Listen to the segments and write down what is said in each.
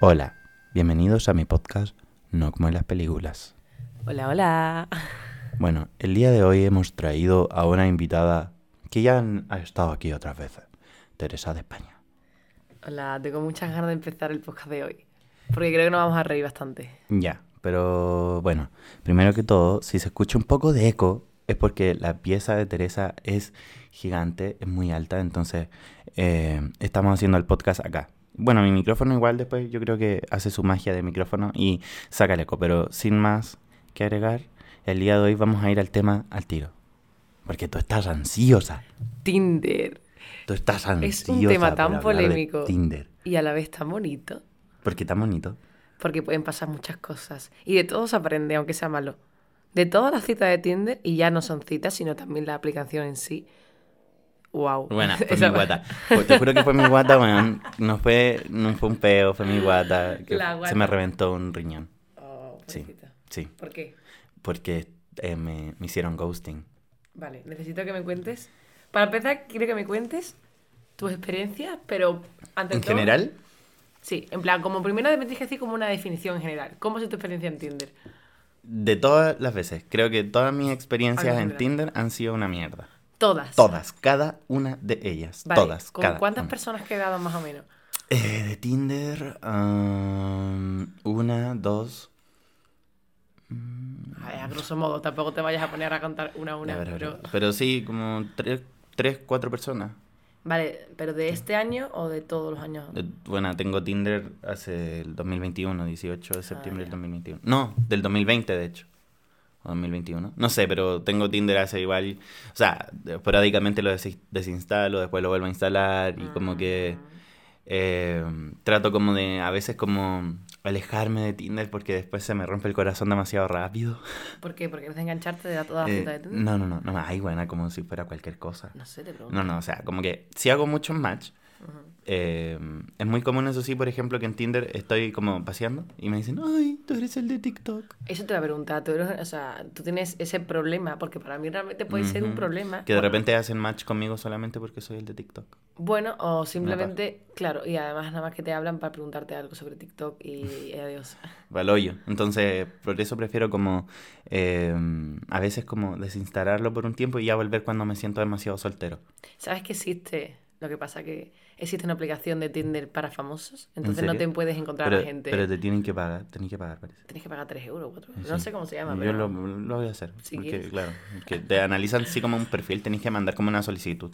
Hola, bienvenidos a mi podcast No como en las películas. Hola, hola. Bueno, el día de hoy hemos traído a una invitada que ya han- ha estado aquí otras veces, Teresa de España. Hola, tengo muchas ganas de empezar el podcast de hoy. Porque creo que nos vamos a reír bastante. Ya, pero bueno, primero que todo, si se escucha un poco de eco, es porque la pieza de Teresa es gigante, es muy alta, entonces eh, estamos haciendo el podcast acá. Bueno, mi micrófono igual después yo creo que hace su magia de micrófono y saca el eco, pero sin más que agregar, el día de hoy vamos a ir al tema al tiro. Porque tú estás ansiosa, Tinder. tú estás ansiosa. Es un tema por tan polémico. Tinder. Y a la vez tan bonito. Porque está bonito. Porque pueden pasar muchas cosas. Y de todo se aprende, aunque sea malo. De todas las citas de Tinder, y ya no son citas, sino también la aplicación en sí. Wow. Buena, fue mi guata. Pues te juro que fue mi guata, weón. No fue, no fue un peo, fue mi guata. que La Se guata. me reventó un riñón. Oh, Sí, sí. ¿Por qué? Porque eh, me, me hicieron ghosting. Vale, necesito que me cuentes. Para empezar, quiero que me cuentes tus experiencias, pero ante En todo- general, Sí, en plan, como primero me tienes que decir como una definición en general. ¿Cómo es tu experiencia en Tinder? de todas las veces, creo que todas mis experiencias en. Tinder han sido una mierda. Todas. Todas, cada una de ellas. Vale, todas, ¿Con cada cuántas una. personas quedaban más o menos? Eh, de Tinder, um, una, dos. A, ver, a grosso modo, tampoco te vayas a poner a contar una a una. a ver, a ver, pero... pero sí, como tres, tres, cuatro personas. Vale, pero ¿de este año o de todos los años? Eh, Bueno, tengo Tinder hace el 2021, 18 de septiembre Ah, del 2021. No, del 2020 de hecho. O 2021. No sé, pero tengo Tinder hace igual. O sea, esporádicamente lo des- desinstalo, después lo vuelvo a instalar y como que eh, trato como de a veces como alejarme de Tinder porque después se me rompe el corazón demasiado rápido. ¿Por qué? ¿Porque quieres engancharte de todas las Eh, de Tinder? no, no, no, no, ay, buena, como si fuera cualquier cosa. No sé, te pregunto. No, no, o sea, como que si hago muchos match, eh, es muy común eso sí, por ejemplo, que en Tinder estoy como paseando y me dicen, ay, tú eres el de TikTok. Eso te voy a preguntar. Tú, eres- o sea, tú tienes ese problema, porque para mí realmente puede ser un problema. Que de Bueno, repente hacen match conmigo solamente porque soy el de TikTok. Bueno, o simplemente, claro, y además nada más que te hablan para preguntarte algo sobre TikTok y, y adiós. Valoyo. Entonces, por eso prefiero como eh, a veces como desinstalarlo por un tiempo y ya volver cuando me siento demasiado soltero. ¿Sabes que existe? Lo que pasa que existe una aplicación de Tinder para famosos, entonces no te puedes encontrar a la gente. pero te tienen que pagar, tenés que pagar, parece. Tienes que pagar 3 euros, 4 euros. No Sí. sé cómo se llama, Yo pero... lo, lo voy a hacer. Si porque, quieres. claro, que te analizan así como un perfil, tenés que mandar como una solicitud.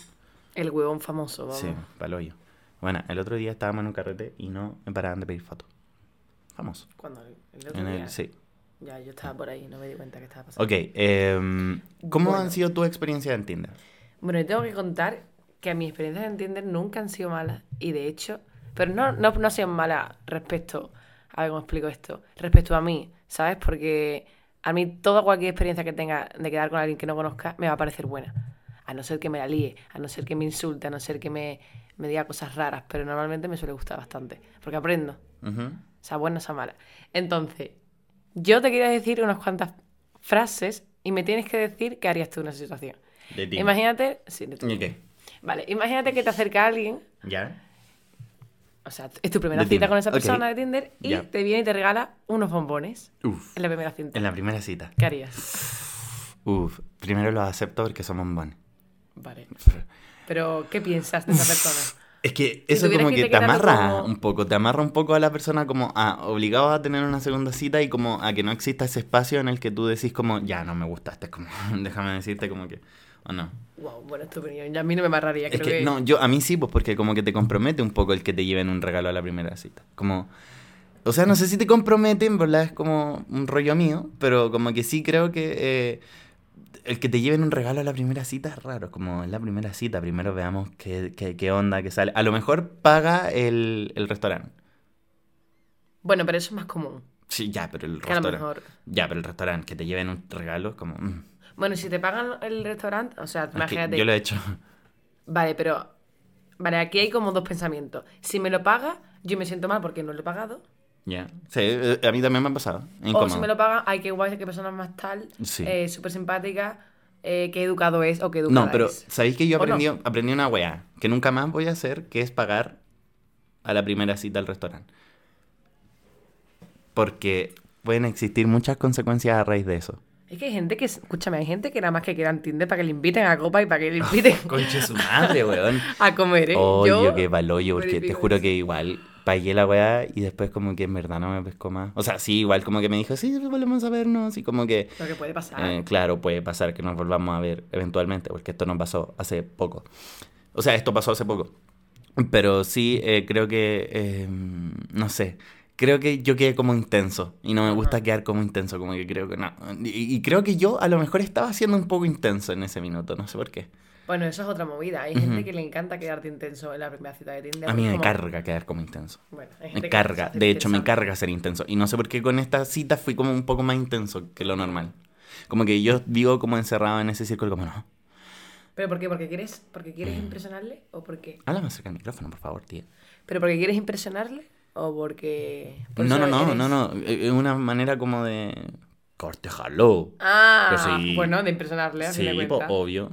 El huevón famoso, vamos. Sí, paloyo. Bueno, el otro día estábamos en un carrete y no me paraban de pedir fotos. Famoso. Cuando el, otro En día, el, sí. Ya, yo estaba por ahí, no me di cuenta que estaba pasando. Ok, em, ¿cómo Bueno. han sido tus experiencias en Tinder? Bueno, yo tengo que contar que mis experiencias en Tinder nunca han sido malas y de hecho, pero no, no, no han sido malas respecto, a ver cómo explico esto, respecto a mí, ¿sabes? Porque a mí toda cualquier experiencia que tenga de quedar con alguien que no conozca me va a parecer buena. A no ser que me la líe, a no ser que me insulte, a no ser que me, me diga cosas raras, pero normalmente me suele gustar bastante, porque aprendo, Ujú. sea buena o sea mala. Entonces, yo te quiero decir unas cuantas frases y me tienes que decir qué harías tú en esa situación. De. Imagínate, sí, de tu- ¿Y qué? Vale, imagínate que te acerca alguien, ¿Ya? o sea, es tu primera De cita Tinder, con esa persona de Tinder y Ya. te viene y te regala unos bombones Uf. en la primera cita. En la primera cita. ¿Qué harías? Uf. Primero los acepto porque son bombones. Vale. Pero, ¿qué piensas de esa persona? Es que eso tuvieras como que que te amarra como- un poco, te amarra un poco a la persona como a obligado a tener una segunda cita y como a que no exista ese espacio en el que tú decís como, ya no me gustaste, como, déjame decirte como que, o no. Wow, bueno, es tu opinión. Ya a mí no me amarraría, Es creo que, que... no, yo, a mí sí, pues porque como que te compromete un poco el que te lleven un regalo a la primera cita. Como, o sea, no sé si te compromete, en verdad es como un rollo mío, pero como que sí creo que eh, el que te lleven un regalo a la primera cita es raro, como en la primera cita, primero veamos qué, qué, qué onda, qué sale. A lo mejor paga el, el restaurante. Bueno, pero eso es más común. Sí, ya, pero el Que restaurante. Ya, pero el restaurante, que te lleven un regalo es como... mm. Bueno, si te pagan el restaurante, o sea, Es que imagínate... yo lo he hecho. Vale, pero... Vale, aquí hay como dos pensamientos. Si me lo paga, yo me siento mal porque no lo he pagado. Ya. Sí, eh, a mí también me ha pasado. O Incómodo. si me lo pagan, ay, qué guay, qué persona más tal, Sí. eh, súper simpática, eh, qué educado es o qué educada No, pero es. ¿sabéis que yo ¿O no? aprendí, aprendí una weá que nunca más voy a hacer, que es pagar a la primera cita al restaurante? porque pueden existir muchas consecuencias a raíz de eso. Es que hay gente que, escúchame, hay gente que nada más que quieran Tinder para que le inviten a copa y para que le inviten Conche su madre, weón. a comer, ¿eh? Yo qué valollo, porque te juro que igual pagué la weá y después como que en verdad no me pescó más. O sea, sí, igual como que me dijo, sí, volvemos a vernos y como que... Lo que puede pasar. eh, claro, puede pasar que nos volvamos a ver eventualmente, porque esto nos pasó hace poco. O sea, esto pasó hace poco. Pero sí, eh, creo que, eh, no sé, creo que yo quedé como intenso y no me gusta quedar como intenso, como que creo que no. Y, y creo que yo a lo mejor estaba siendo un poco intenso en ese minuto, no sé por qué. Bueno, eso es otra movida. Hay Ujú. gente que le encanta quedarte intenso en la primera cita de Tinder. A mí me como- carga quedar como intenso. Bueno, hay Me gente carga, de hecho me carga ser intenso. Y no sé por qué con esta cita fui como un poco más intenso que lo normal. Como que yo vivo como encerrado en ese círculo, como no. ¿Pero por qué? ¿Porque quieres, porque quieres Mm. impresionarle o por qué? Háblame cerca del micrófono, por favor, tía. ¿Pero porque quieres impresionarle o porque...? por No, no, no, eres- no, no. Es una manera como de cortejarlo. Ah, sí. bueno, de impresionarle, a fin de Sí, po, cuentas. obvio.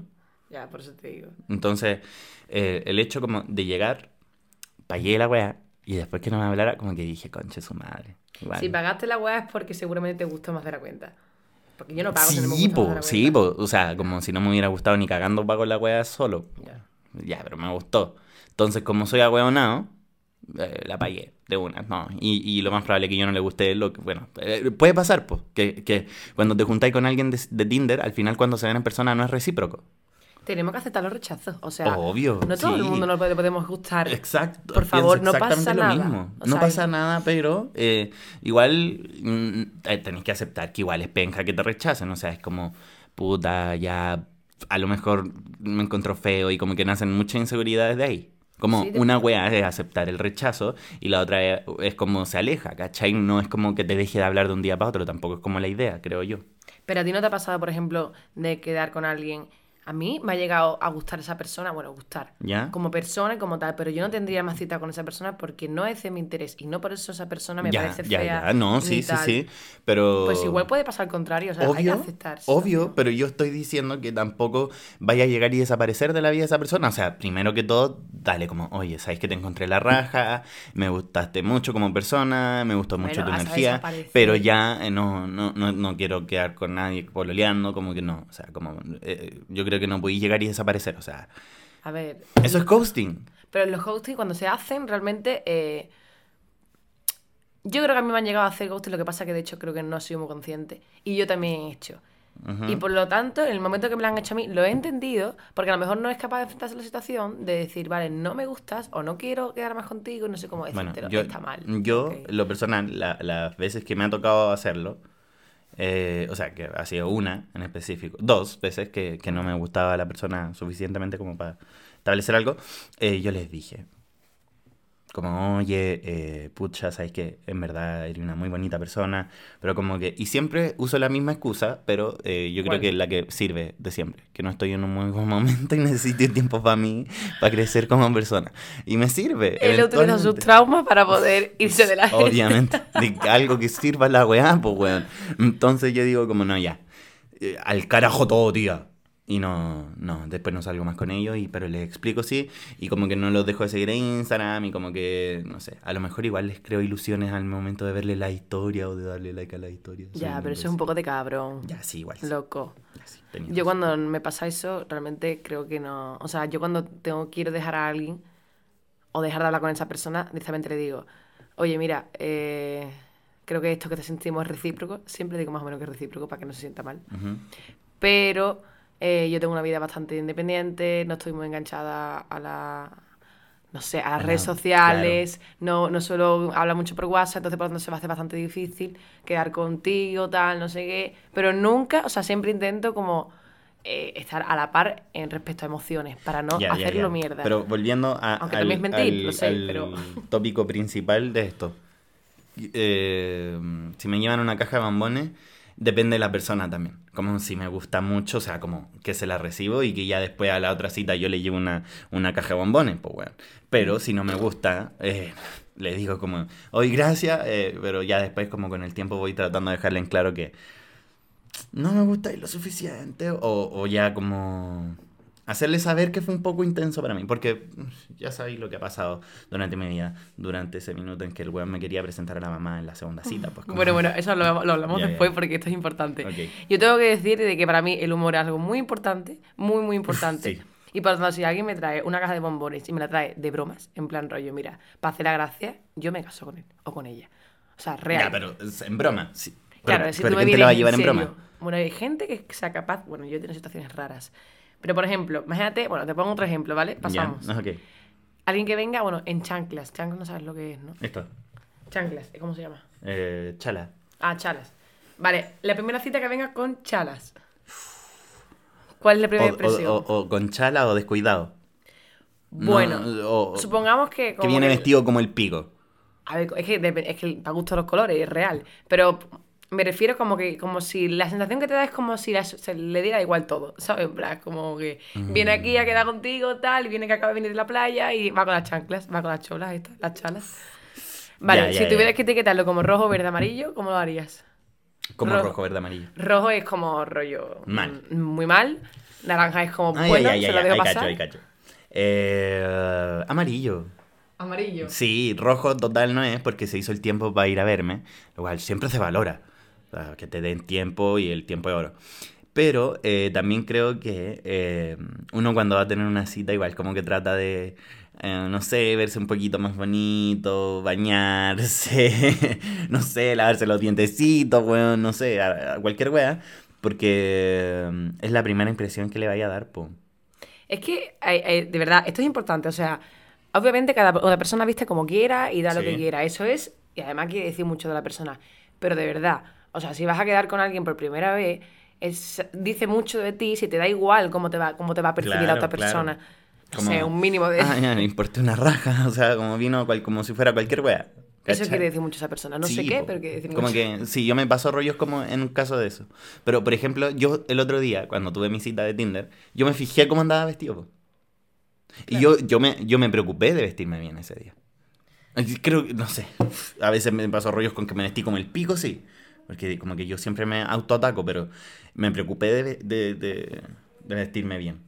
Ya, por eso te digo. Entonces, eh, el hecho como de llegar, pagué la weá, y después que no me hablara, como que dije, conche su madre. Igual. Si pagaste la weá es porque seguramente te gustó más de la cuenta. Porque yo no pago si no me Sí, gusta más de po, la sí, cuenta. po. O sea, como si no me hubiera gustado ni cagando pago la weá solo. Ya. Ya, pero me gustó. Entonces, como soy ahueonado, eh, la pagué de una. No. Y, y lo más probable que yo no le guste lo que. Bueno, eh, puede pasar, pues. Que, que cuando te juntáis con alguien de, de Tinder, al final cuando se ven en persona no es recíproco. Tenemos que aceptar los rechazos. O sea, Obvio. no todo el sí. mundo nos puede- podemos gustar. Exacto. Por favor, no pasa exactamente nada. lo mismo. No sea, pasa nada, pero eh, igual mm, eh, tenéis que aceptar que igual es penja que te rechacen. O sea, es como, puta, ya a lo mejor me encontró feo y como que nacen muchas inseguridades de ahí. Como Sí, una wea es aceptar el rechazo y la otra es, es como se aleja, ¿cachai? No es como que te deje de hablar de un día para otro, tampoco es como la idea, creo yo. Pero a ti no te ha pasado, por ejemplo, de quedar con alguien. A mí me ha llegado a gustar esa persona, bueno, gustar. ¿Ya? Como persona y como tal, pero yo no tendría más cita con esa persona porque no es de mi interés y no por eso esa persona me ya, parece ya, fea. ya, no, sí, sí, sí, pero... Pues igual puede pasar al contrario, o sea, hay que Obvio, aceptar. obvio, pero yo estoy diciendo que tampoco vaya a llegar y desaparecer de la vida de esa persona. O sea, primero que todo, dale como, oye, sabes que te encontré la raja, me gustaste mucho como persona, me gustó mucho Bueno, tu energía, pero ya eh, no, no, no, no quiero quedar con nadie pololeando, como que no. O sea, como, eh, yo creo que no podéis llegar y desaparecer. O sea, A ver, eso es ghosting. Pero los ghosting cuando se hacen realmente... eh, Yo creo que a mí me han llegado a hacer ghosting, lo que pasa que de hecho creo que no soy muy consciente. Y yo también he hecho. Ujú. Y por lo tanto, en el momento que me lo han hecho a mí, lo he entendido, porque a lo mejor no es capaz de enfrentarse a la situación de decir, vale, no me gustas o no quiero quedar más contigo, no sé cómo Bueno, decírtelo, yo, está mal. yo Ok. lo personal, la- las veces que me ha tocado hacerlo, eh, o sea, que ha sido una en específico, dos veces que, que no me gustaba la persona suficientemente como para establecer algo, eh, yo les dije, como, oye, eh, pucha, sabes que en verdad eres una muy bonita persona, pero como que, y siempre uso la misma excusa, pero eh, yo creo ¿Cuál? que la que sirve de siempre, que no estoy en un muy buen momento y necesito tiempo para mí, para crecer como persona. Y me sirve. Él utiliza sus traumas para poder irse de la gente. Obviamente, de algo que sirva la weá, pues weón. Entonces yo digo como, no, ya, eh, al carajo todo, tía. Y no, no, después no salgo más con ellos, y, pero les explico sí, y como que no los dejo de seguir en Instagram, y como que, no sé, a lo mejor igual les creo ilusiones al momento de verle la historia o de darle like a la historia. Soy Ya, pero eso es un poco de cabrón. Ya, sí, igual. sí, Loco. ya, sí, Yo cuando me pasa eso, realmente creo que no. O sea, yo cuando tengo quiero dejar a alguien o dejar de hablar con esa persona, directamente le digo, oye, mira, eh, creo que esto que te sentimos es recíproco. Siempre digo más o menos que es recíproco para que no se sienta mal. Ujú. Pero eh, yo tengo una vida bastante independiente, no estoy muy enganchada a la. No sé, a las redes sociales, no, no suelo hablar mucho por WhatsApp, entonces por lo tanto se me hace bastante difícil quedar contigo, tal, no sé qué. Pero nunca, o sea, siempre intento como eh, estar a la par en respecto a emociones, para no Ya, ya, hacerlo ya. mierda. Pero volviendo a, Aunque al, también es mentir, al- lo sé, al pero- tópico principal de esto. Eh, si me llevan una caja de bombones, depende de la persona también. Como si me gusta mucho, o sea, como que se la recibo y que ya después a la otra cita yo le llevo una, una caja de bombones, pues bueno. Pero si no me gusta, eh, le digo como, hoy gracias, eh, pero ya después como con el tiempo voy tratando de dejarle en claro que no me gusta lo suficiente o, o ya como hacerle saber que fue un poco intenso para mí, porque mm, ya sabéis lo que ha pasado durante mi vida, durante ese minuto en que el weón me quería presentar a la mamá en la segunda cita. Pues, como- Bueno, bueno, eso lo, lo hablamos ya. después porque esto es importante. Ok. Yo tengo que decir de que para mí el humor es algo muy importante, muy, muy importante. Sí. Y por lo tanto, si alguien me trae una caja de bombones y me la trae de bromas, en plan rollo, mira, para hacer la gracia, yo me caso con él o con ella. O sea, real. Ya, pero en broma. Sí. Pero, Claro, si pero tú me ¿quién te la va a llevar en serio. broma? Bueno, hay gente que sea capaz. Bueno, yo he tenido situaciones raras. Pero, por ejemplo, imagínate, bueno, te pongo otro ejemplo, ¿vale? Pasamos. Ya, ok. Alguien que venga, bueno, en chanclas. Chanclas no sabes lo que es, ¿no? Esto. Chanclas, ¿cómo se llama? Eh, chala. Ah, chalas. Vale, la primera cita que venga con chalas. ¿Cuál es la primera o- impresión? o- o con chala o descuidado. No, bueno, supongamos que. que como viene que- vestido como el pico. A ver, es que, es que para gusto los colores, es real. Pero me refiero como que, como si la sensación que te da es como si la- se le diera igual todo, ¿sabes? En plan, como que viene aquí a quedar contigo, tal, y viene que acaba de venir de la playa y va con las chanclas, va con las cholas estas, las chalas. Vale, Ya, ya, si ya. tuvieras que etiquetarlo como rojo, verde, amarillo, ¿cómo lo harías? Como Rojo. rojo, verde, amarillo. Rojo es como rollo Mal. mm, muy mal. Naranja es como Ay, bueno, ay, ay, se lo dejo pasar. cacho, ay, cacho. Eh, amarillo. Amarillo. Sí, rojo total no es porque se hizo el tiempo para ir a verme, lo cual siempre se valora. Que te den tiempo y el tiempo es oro. Pero eh, también creo que eh, uno cuando va a tener una cita igual como que trata de, eh, no sé, verse un poquito más bonito, bañarse, no sé, lavarse los dientecitos, weón, no sé, a, a cualquier wea, porque eh, es la primera impresión que le vaya a dar, po. Es que, de verdad, esto es importante. O sea, obviamente cada una persona viste como quiera y da lo Sí. que quiera. Eso es, y además quiere decir mucho de la persona. Pero de verdad, o sea, si vas a quedar con alguien por primera vez, es, dice mucho de ti si te da igual cómo te va, cómo te va a percibir la Claro, otra claro. persona. No Como, sé, un mínimo de... Ah, ya, le importa una raja, o sea, como vino cual- como si fuera cualquier wea. Eso ¿cachai? quiere decir mucho esa persona. No sé Sí, qué, po. pero quiere decir Como mucho. que, sí, yo me paso rollos como en un caso de eso. Pero, por ejemplo, yo el otro día, cuando tuve mi cita de Tinder, yo me fijé cómo andaba vestido. po. Y yo, yo, me, yo me preocupé de vestirme bien ese día. Creo que, no sé, a veces me paso rollos con que me vestí como el pico, sí. Porque como que yo siempre me autoataco, pero me preocupé de, de, de- de vestirme bien.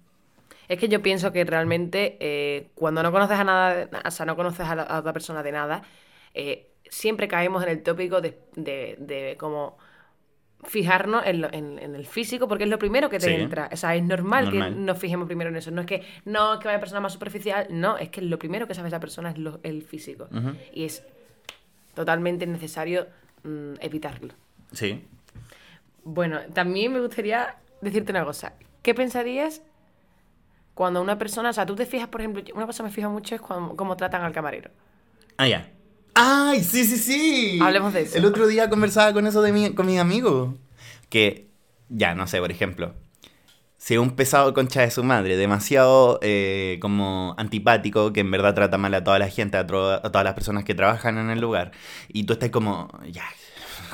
Es que yo pienso que realmente eh, cuando no conoces a nada, o sea, no conoces a la a otra persona de nada, eh, siempre caemos en el tópico de, de, de como fijarnos en, lo- en- en el físico porque es lo primero que te Sí. entra. O sea, es normal, que nos fijemos primero en eso. No es que no es que vaya persona más superficial, no, es que lo primero que sabe esa persona es lo- el físico. Y es totalmente necesario mm, evitarlo. Sí. Bueno, también me gustaría decirte una cosa. ¿Qué pensarías cuando una persona, o sea, tú te fijas, por ejemplo, una cosa que me fija mucho es cuando- cómo tratan al camarero? Ah, ya. ¡Ay, sí, sí, sí! Hablemos de eso. El otro día conversaba con eso de mi, con mis amigos. Que, ya, no sé, por ejemplo, si un pesado concha de su madre, demasiado eh, como antipático, que en verdad trata mal a toda la gente, a, a todas las personas que trabajan en el lugar, y tú estás como, ya,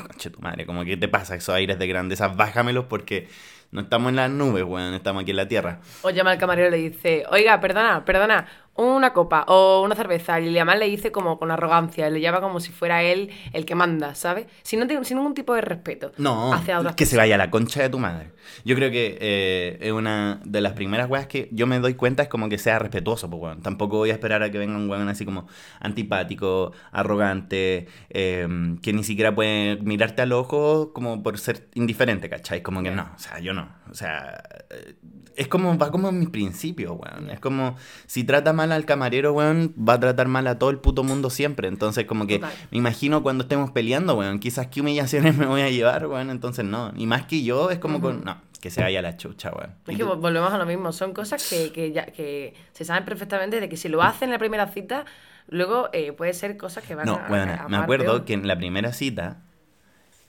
concha de tu madre, como, ¿qué te pasa? Esos aires de grandeza, bájamelos porque no estamos en las nubes, weón, estamos aquí en la tierra. O llama al camarero y le dice, oiga, perdona, perdona, una copa o una cerveza. Y además le dice como con arrogancia, le llama como si fuera él el que manda, ¿sabes? Sin, no tiene- sin ningún tipo de respeto. No, hacia otras que se vaya a la concha de tu madre. Yo creo que eh, es una de las primeras weas que yo me doy cuenta es como que sea respetuoso, pues weón. Tampoco voy a esperar a que venga un weón así como antipático, arrogante, eh, que ni siquiera puede mirarte al ojo como por ser indiferente, ¿cachai? Como que no, o sea, yo no. O sea, eh, es como, va como en mis principios, weón. Es como, si trata mal al camarero, weón, va a tratar mal a todo el puto mundo siempre. Entonces, como que Total. me imagino cuando estemos peleando, weón, quizás qué humillaciones me voy a llevar, weón, entonces no. Y más que yo, es como con, no, que se vaya la chucha, weón. Es ¿Y que volvemos a lo mismo, son cosas que, que ya, que se saben perfectamente de que si lo hacen en la primera cita, luego eh, puede ser cosas que van No, a, weón, a- a me acuerdo peor. que en la primera cita,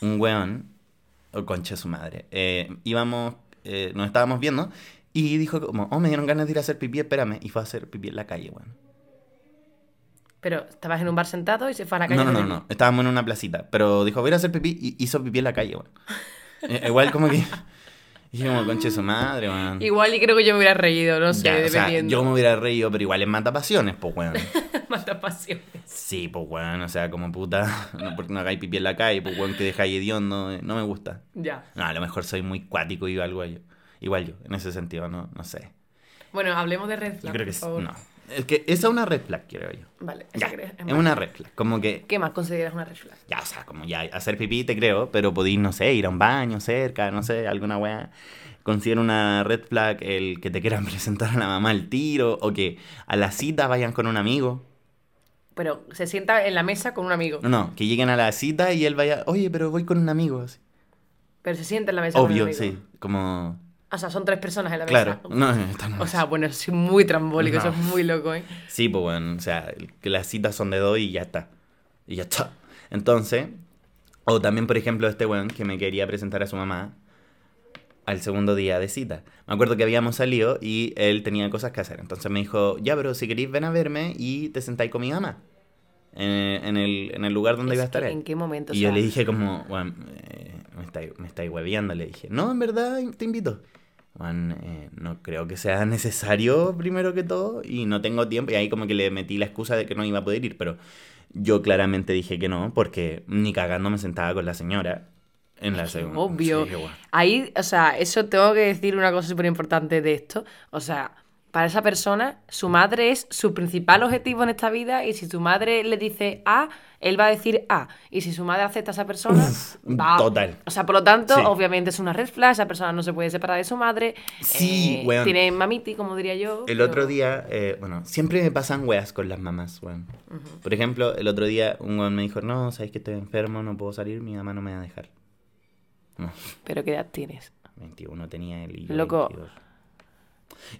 un weón, o concha de su madre, eh, íbamos, eh, nos estábamos viendo, y dijo como, oh, me dieron ganas de ir a hacer pipí, espérame, y fue a hacer pipí en la calle, weón. Pero estabas en un bar sentado y se fue a la calle. No, no, a no, no, estábamos en una placita, pero dijo, voy a ir a hacer pipí, y hizo pipí en la calle, weón. Eh, igual como que, dije como, concha de su madre, weón. Igual y creo que yo me hubiera reído, no sé, Ya, o sea, dependiendo. yo me hubiera reído, pero igual es mata pasiones, pues, weón. Mata pasiones. Sí, pues, weón, o sea, como puta, no, porque no hagáis pipí en la calle, pues, weón, que dejáis hediondo, eh, no me gusta. Ya. No, a lo mejor soy muy cuático y algo yo. Igual yo, en ese sentido, no, no sé. Bueno, hablemos de red Yo flag, creo que por favor. No. Es que esa es una red flag, creo yo. Vale, Ya, es una red flag. Como que ¿Qué más consideras una red flag? Ya, o sea, como ya hacer pipí te creo, pero podéis, no sé, ir a un baño cerca, no sé, alguna weá. Considero una red flag el que te quieran presentar a la mamá al tiro o que a la cita vayan con un amigo. Pero se sienta en la mesa con un amigo. No, no, que lleguen a la cita y él vaya, oye, pero voy con un amigo. así. Pero se sienta en la mesa con un Obvio, amigo. sí, como... O sea, son tres personas en la Claro, mesa. no, está mal. O sea, bueno, eso es muy trambólico, No. eso es muy loco, ¿eh? Sí, pues bueno, o sea, las citas son de dos y ya está. Y ya está. Entonces, o también, por ejemplo, este weón que me quería presentar a su mamá al segundo día de cita. Me acuerdo que habíamos salido y él tenía cosas que hacer. Entonces me dijo, ya, pero si queréis ven a verme y te sentáis con mi mamá. En, en el, en el lugar donde Es iba a estar. ¿En qué momento? Y O yo le dije como, Juan, eh, me estáis me estáis hueveando, le dije. No, en verdad, te invito. Juan, eh, no creo que sea necesario primero que todo y no tengo tiempo. Y ahí como que le metí la excusa de que no iba a poder ir, pero yo claramente dije que no, porque ni cagando me sentaba con la señora en la segunda. Obvio. Sí. Ahí, o sea, eso tengo que decir una cosa súper importante de esto. O sea, para esa persona, su madre es su principal objetivo en esta vida y si su madre le dice A, él va a decir A. Y si su madre acepta a esa persona, va. total. O sea, por lo tanto, Sí. obviamente es una red flag, esa persona no se puede separar de su madre. Sí, eh, weón. Tiene mamiti, como diría yo. El pero- otro día, eh, bueno, siempre me pasan weas con las mamás, weón. Por ejemplo, el otro día un weón me dijo, no, sabes que estoy enfermo, no puedo salir, mi mamá no me va a dejar. No, Pero ¿qué edad tienes? 21 tenía él y yo Loco. 22.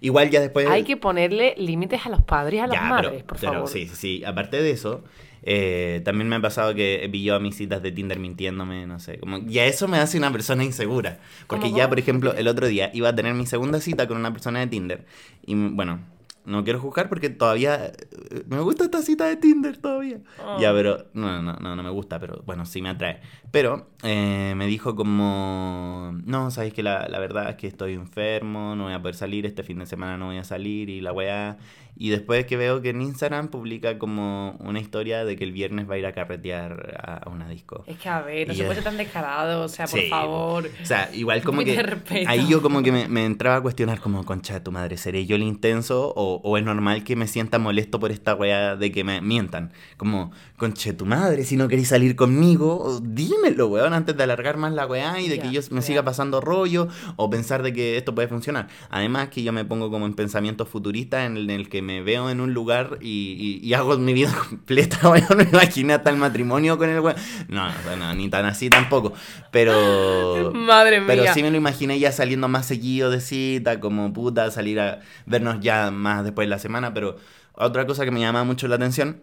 Igual ya después... Hay que ponerle límites a los padres y a las Ya, madres, pero, por pero favor. sí, sí, sí. Aparte de eso, eh, también me ha pasado que pillado a mis citas de Tinder mintiéndome, no sé. Como, ya eso me hace una persona insegura. Porque ¿Cómo, ya, por ejemplo, el otro día iba a tener mi segunda cita con una persona de Tinder. Y bueno, no quiero juzgar porque todavía eh, me gusta esta cita de Tinder todavía. Oh. Ya, pero no, no, no, no me gusta, pero bueno, sí me atrae. Pero eh, me dijo como, no, sabes que la, la verdad es que estoy enfermo, no voy a poder salir, este fin de semana no voy a salir y la weá. Y después que veo que en Instagram publica como una historia de que el viernes va a ir a carretear a, una disco. Es que a ver, no Y se puede ser tan descarado, o sea, por Sí, favor. O sea, igual como que respeto. ahí yo como que me, me entraba a cuestionar como, concha de tu madre, ¿seré yo el intenso o, o es normal que me sienta molesto por esta weá de que me mientan? Como, concha de tu madre, si no queréis salir conmigo, dímelo, weón, antes de alargar más la weá y de que yo me siga pasando rollo o pensar de que esto puede funcionar. Además que yo me pongo como en pensamientos futuristas en el, en el que me veo en un lugar y, y- y hago mi vida completa, weón, me imaginé hasta el matrimonio con el weón. No, o sea, no, ni tan así tampoco, pero... Madre mía. Pero sí me lo imaginé ya saliendo más seguido de cita, como puta, salir a vernos ya más después de la semana. Pero otra cosa que me llamaba mucho la atención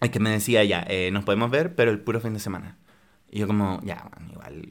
es que me decía ya, eh, nos podemos ver, pero el puro fin de semana. Y yo como, ya, bueno, igual,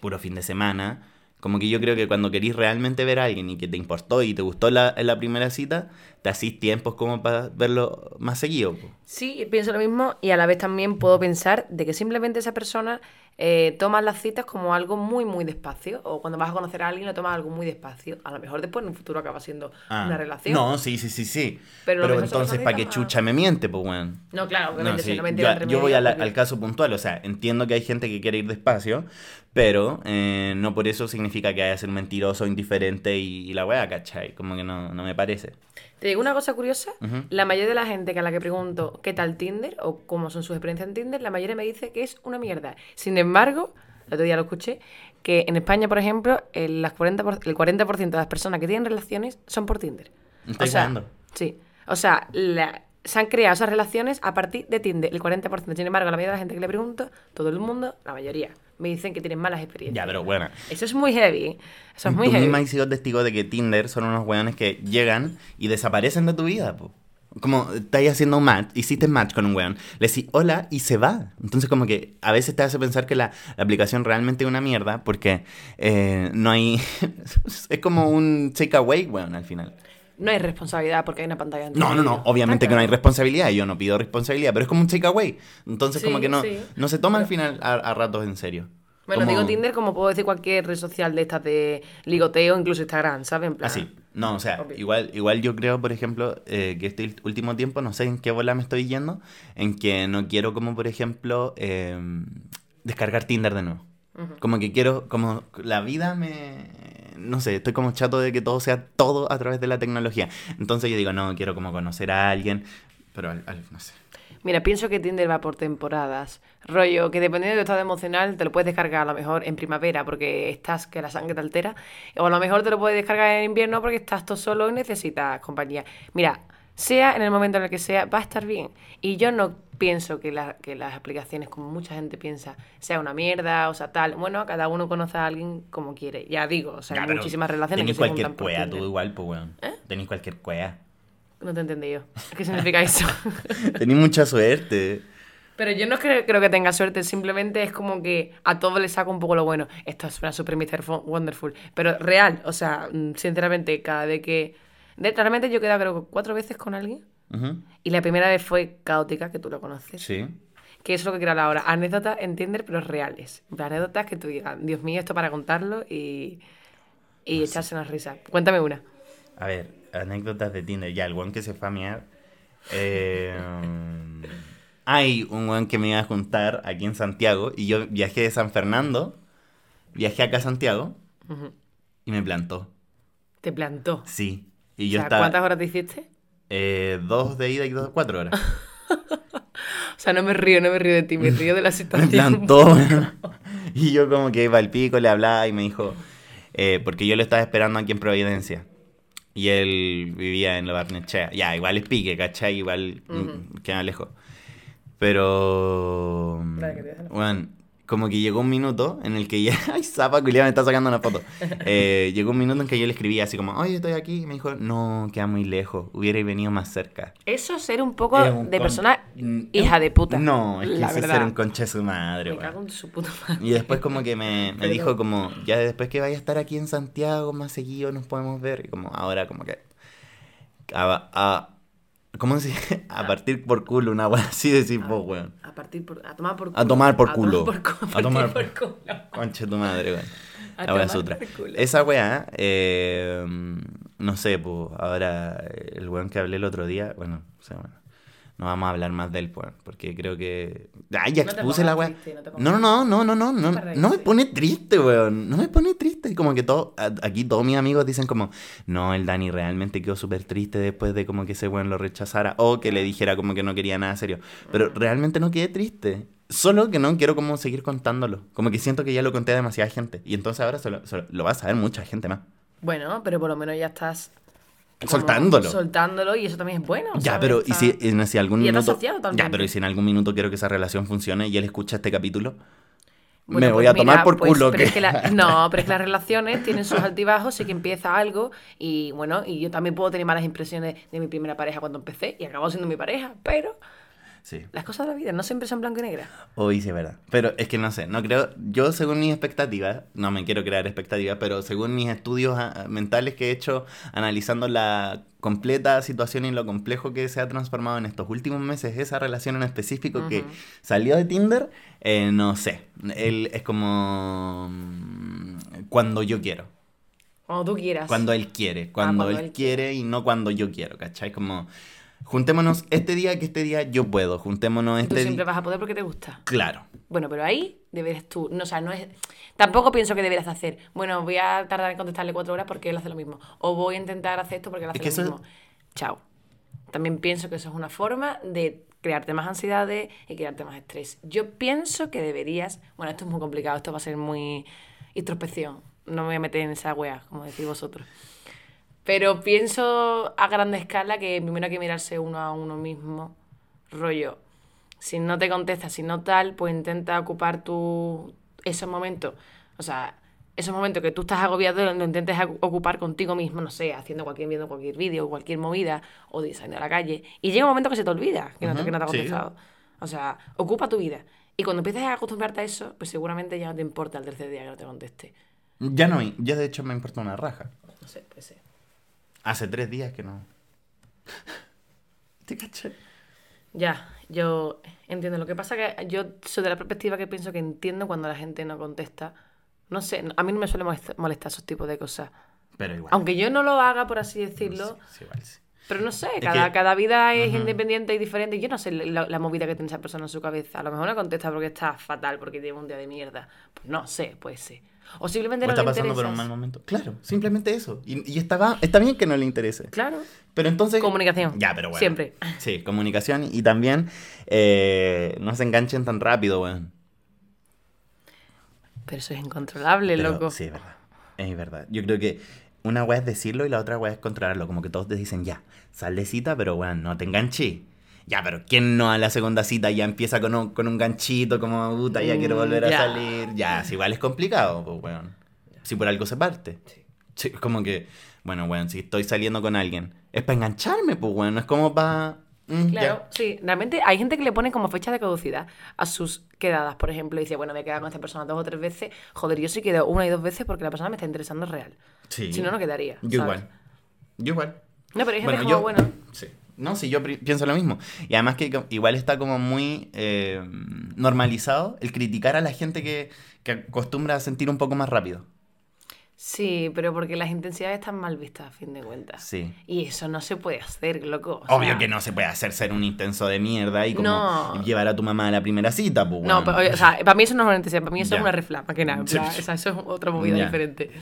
puro fin de semana. Como que yo creo que cuando querís realmente ver a alguien y que te importó y te gustó la, la primera cita, te hacís tiempos como para verlo más seguido. Sí, pienso lo mismo y a la vez también puedo pensar de que simplemente esa persona eh, toma las citas como algo muy, muy despacio. O cuando vas a conocer a alguien lo tomas algo muy despacio. A lo mejor después en un futuro acaba siendo Ah, una relación. No, sí, sí, sí, sí. Pero Pero, entonces, ¿para qué chucha me miente, pues, weón? No, claro, obviamente, No, si sí, no me yo, yo voy la- al caso puntual, o sea, entiendo que hay gente que quiere ir despacio, pero eh, no por eso significa que haya ser mentiroso, indiferente y, y la weá, ¿cachai? Como que no, no me parece. Te digo una cosa curiosa. La mayoría de la gente que a la que pregunto qué tal Tinder o cómo son sus experiencias en Tinder, la mayoría me dice que es una mierda. Sin embargo, el otro día lo escuché, que en España, por ejemplo, el, las 40 por- el 40% de las personas que tienen relaciones son por Tinder. ¿Me estáis o sea, jugando? Sí. O sea, la- se han creado esas relaciones a partir de Tinder, el 40%. Sin embargo, la mayoría de la gente que le pregunto, todo el mundo, la mayoría, me dicen que tienen malas experiencias. Ya, pero bueno. Eso es muy heavy. Eso es muy Tú heavy. misma has sido testigo de que Tinder son unos weones que llegan y desaparecen de tu vida, po. Como estáis haciendo un match, hiciste match con un weón, le decís hola y se va. Entonces, como que a veces te hace pensar que la, la aplicación realmente es una mierda porque eh, no hay. es como un takeaway, weón, al final. No hay responsabilidad porque hay una pantalla. entre No, no, no, obviamente que no hay responsabilidad, yo no pido responsabilidad, pero es como un takeaway. Entonces, Sí, como que no, sí. no se toma al final a, a ratos en serio. Bueno, Como- digo Tinder como puedo decir cualquier red social de estas de ligoteo, incluso Instagram, ¿sabes? En plan, Así. No, o sea, Obvio. igual, igual yo creo, por ejemplo, eh, que este último tiempo, no sé en qué bola me estoy yendo, en que no quiero como, por ejemplo, eh, descargar Tinder de nuevo. Como que quiero, como la vida me... No sé, estoy como chato de que todo sea todo a través de la tecnología. Entonces yo digo, no, quiero como conocer a alguien, pero al- al- no sé. Mira, pienso que Tinder va por temporadas. Rollo, que dependiendo de tu estado emocional, te lo puedes descargar a lo mejor en primavera porque estás que la sangre te altera. O a lo mejor te lo puedes descargar en invierno porque estás todo solo y necesitas compañía. Mira, sea en el momento en el que sea, va a estar bien. Y yo no pienso que, la- que las aplicaciones, como mucha gente piensa, sea una mierda, o sea, tal. Bueno, cada uno conoce a alguien como quiere. Ya digo, o sea, hay muchísimas relaciones se cualquier cuea, tú igual, pues, weón. Tenés cualquier cuea. No te entendí yo. ¿Qué significa eso? Tenés mucha suerte. Pero yo no creo, creo que tenga suerte, simplemente es como que a todos les saco un poco lo bueno. Esto suena super Mr. Wonderful, pero real, o sea, mm, sinceramente, cada vez que... de- realmente yo he quedado creo cuatro veces con alguien Ujú. y la primera vez fue caótica, que tú lo conoces. Sí. Que es lo que quiero hablar ahora. Anécdotas en Tinder, pero reales. Anécdotas que tú digas, Dios mío, esto para contarlo y, y echarse una risa. Cuéntame una. A ver, anécdotas de Tinder. Ya, el weón que se fue a miar. Eh, hay un weón que me iba a juntar aquí en Santiago y yo viajé de San Fernando, viajé acá a Santiago Ujú. y me plantó. Te plantó. Sí. Y O yo sea, estaba ¿Cuántas horas te hiciste? eh, dos de ida y dos, cuatro horas. O sea, no me río, no me río de ti, me río de la Me situación. y yo como que iba al pico, le hablaba y me dijo, eh, porque yo lo estaba esperando aquí en Providencia. Y él vivía en la Barnechea. Ya, igual es pique, ¿cachai? Igual mm, queda lejos. Pero... Bueno, como que llegó un minuto en el que ya... Ay, zapa, culiao, me está sacando una foto. Eh, llegó un minuto en que yo le escribí así como, oye, estoy aquí. Y me dijo, no, queda muy lejos. Hubiera venido más cerca. Eso es ser un poco un de persona Mm, hija de puta. No, es que la eso es ser un concha de su madre, Me cago en su puta madre. Y después como que me, me Perdón. dijo como, ya después que vaya a estar aquí en Santiago más seguido nos podemos ver. Y como ahora como que... A, a- ¿Cómo se dice? A partir por culo, una weá así decir vos, weón. A partir por, a tomar por culo. A tomar por culo. A tomar por culo. Concha tu madre, weón. A La sutra. Esa weá, eh, no sé, pues ahora el weón que hablé el otro día, bueno, o sea, bueno, no vamos a hablar más de él, pues, porque creo que... Ay, ya No expuse la pongas weá. no No, no, no, no, no, no, no, no me pone triste, weón. No me pone triste. Como que todo, aquí todos mis amigos dicen como, no, el Dani realmente quedó súper triste después de como que ese weón lo rechazara o que le dijera como que no quería nada serio. Pero Mm. realmente no quedé triste. Solo que no quiero como seguir contándolo. Como que siento que ya lo conté a demasiada gente. Y entonces ahora se lo, se lo- lo va a saber mucha gente más. Bueno, pero por lo menos ya estás... Soltándolo. Soltándolo y eso también es bueno. Ya, ¿sabes? pero ¿y si, y si algún Y minuto... Ya, pero ¿y si en algún minuto quiero que esa relación funcione y él escucha este capítulo? Bueno, me voy pues a tomar mira, por pues, culo pero que... es que la- No, pero es que las relaciones tienen sus altibajos, sí que empieza algo y bueno, y yo también puedo tener malas impresiones de mi primera pareja cuando empecé y acabó siendo mi pareja, pero Sí. las cosas de la vida no siempre son blanco y negro. Hoy sí, es verdad. Pero es que no sé, no creo. Yo, según mis expectativas, no me quiero crear expectativas, pero según mis estudios ah, mentales que he hecho, analizando la completa situación y lo complejo que se ha transformado en estos últimos meses, esa relación en específico que salió de Tinder, eh, no sé. Él es como. mm, Cuando yo quiero. Cuando tú quieras. Cuando él quiere. Cuando, cuando él, él quiere y no cuando yo quiero, ¿cachai? Como. Juntémonos este día que este día yo puedo. Juntémonos Tú este siempre día. vas a poder porque te gusta. Claro. Bueno, pero ahí deberes tú. No, o sea, no es. Tampoco pienso que deberías hacer. Bueno, voy a tardar en contestarle cuatro horas porque él hace lo mismo. O voy a intentar hacer esto porque él hace Es que lo mismo. Chao. También pienso que eso es una forma de crearte más ansiedades y crearte más estrés. Yo pienso que deberías. Bueno, esto es muy complicado, esto va a ser muy introspección. No me voy a meter en esa wea, como decís vosotros. Pero pienso a grande escala que primero hay que mirarse uno a uno mismo. Rollo, si no te contesta, si no tal, pues intenta ocupar tu esos momentos. O sea, esos momentos que tú estás agobiado, lo intentes ocupar contigo mismo, no sé, haciendo cualquier, viendo cualquier vídeo, cualquier movida, o de saliendo a la calle. Y llega un momento que se te olvida que no te, que no te ha sí. contestado. O sea, ocupa tu vida. Y cuando empieces a acostumbrarte a eso, pues seguramente ya no te importa el tercer día que no te conteste. Ya no, ya de hecho me importa una raja. No sé, pues sí. Hace tres días que no. ¿Te caché? Ya, yo entiendo. Lo que pasa que yo soy de la perspectiva que pienso que entiendo cuando la gente no contesta. No sé, a mí no me suele molesta- molestar esos tipos de cosas. Pero igual. Aunque yo no lo haga, por así decirlo, Sí, sí, igual sí. Pero no sé, cada, que- cada vida es independiente y diferente. Yo no sé la, la movida que tiene esa persona en su cabeza. A lo mejor no contesta porque está fatal, porque tiene un día de mierda. Pues no sé, puede ser. O simplemente O no está le pasando por un mal momento. Claro, simplemente eso. Y, y está, está bien que no le interese. Claro. Pero entonces... Comunicación. Ya, pero bueno. Siempre. Sí, comunicación y también eh, no se enganchen tan rápido, weón. Pero eso es incontrolable, Pero loco. Sí, es verdad. Es verdad. Yo creo que una weá es decirlo y la otra weá es controlarlo. Como que todos te dicen, ya, sal de cita, pero weón, no te enganché. Ya, pero ¿quién no a la segunda cita ya empieza con un, con un ganchito como, puta, ya quiero Mm, volver a ya. salir? Ya, si igual es complicado, pues weón. Si por algo se parte. Sí, es como que, bueno, weón, si estoy saliendo con alguien, es para engancharme, pues weón, no es como para... Claro, sí. Realmente hay gente que le pone como fecha de caducidad a sus quedadas, por ejemplo. Y dice, bueno, me he quedado con esta persona dos o tres veces. Joder, yo sí quedo una y dos veces porque la persona me está interesando real. Sí. Si no, no quedaría. Yo ¿sabes? igual. Yo igual. No, pero hay gente Bueno, como, yo- bueno, Sí. No, sí, yo pienso lo mismo. Y además que igual está como muy eh, normalizado el criticar a la gente que, que acostumbra a sentir un poco más rápido. Sí, pero porque las intensidades están mal vistas a fin de cuentas. Sí. Y eso no se puede hacer, loco. o Obvio sea, que no se puede hacer ser un intenso de mierda y como No. llevar a tu mamá a la primera cita, pues No, pero, o sea, para mí eso no es una intensidad, para mí eso Ya. es una refla, más que nada. Sí. o sea, eso es otra movida Ya. diferente.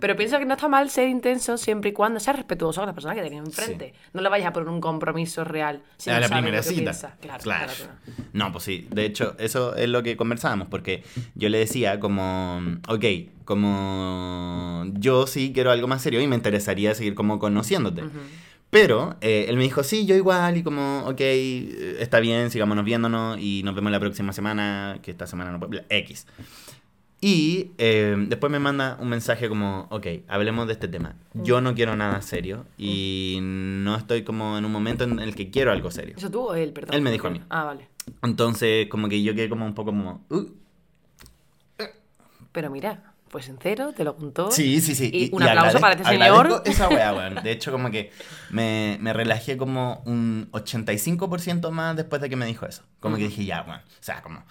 Pero pienso que no está mal ser intenso siempre y cuando seas respetuoso con la persona que tienes enfrente. No le vayas a poner un compromiso real. Si a no la primera cita. Claro, claro. que no. No, pues sí. De hecho, eso es lo que conversábamos, porque yo le decía como, ok, como yo sí quiero algo más serio y me interesaría seguir como conociéndote. Pero eh, él me dijo, sí, yo igual, y como, ok, está bien, sigámonos viéndonos y nos vemos la próxima semana, que esta semana no puedo, X. Y eh, después me manda un mensaje como, ok, hablemos de este tema. Yo no quiero nada serio y no estoy como en un momento en el que quiero algo serio. ¿Eso tú o él, perdón? Él me dijo a mí. Ah, vale. Entonces, como que yo quedé como un poco como... uh, Pero mira, fue sincero, te lo contó. Sí, sí, sí. Y un aplauso agradezco- para este señor. esa weá, weón. De hecho, como que me, me relajé como un 85% más después de que me dijo eso. Como que Ujú. dije, ya, weón. O sea, como...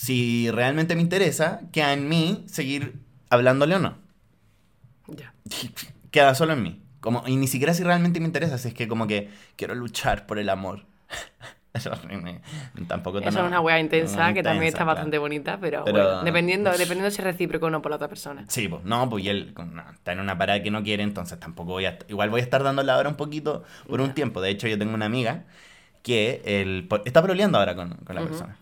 Si realmente me interesa, queda en mí seguir hablándole o no. Ya. Queda solo en mí. Como, y ni siquiera si realmente me interesa, si es que como que quiero luchar por el amor. Eso me- tampoco Eso es una wea intensa muy que también intensa, está claro. bastante bonita, pero, Pero- bueno, dependiendo, dependiendo si es recíproco o no por la otra persona. Sí, pues no, pues y él no, está en una parada que no quiere, entonces tampoco voy a... Igual voy a estar dando la hora un poquito por un tiempo. De hecho, yo tengo una amiga que el, está proleando ahora con, con la Ujú. persona.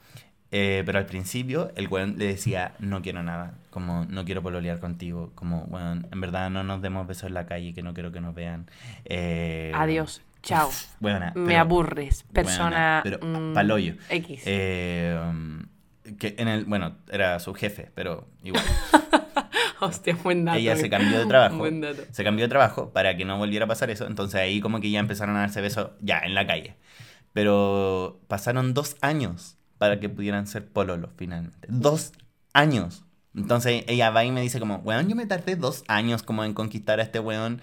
Eh, pero al principio el weón le decía, no quiero nada, como no quiero pololear contigo, como, weón, en verdad no nos demos besos en la calle, que no quiero que nos vean. Eh, Adiós. Chao. Me pero- aburres. Persona. Pero mm, paloyo. X. Eh, que en el, bueno, era su jefe, pero igual. Hostia, buen dato. ella se eh. cambió de trabajo. Buen dato. Se cambió de trabajo para que no volviera a pasar eso. Entonces ahí como que ya empezaron a darse besos ya en la calle. Pero pasaron dos años para que pudieran ser pololos finalmente. Dos años. Entonces ella va y me dice como, weón, yo me tardé dos años como en conquistar a este weón.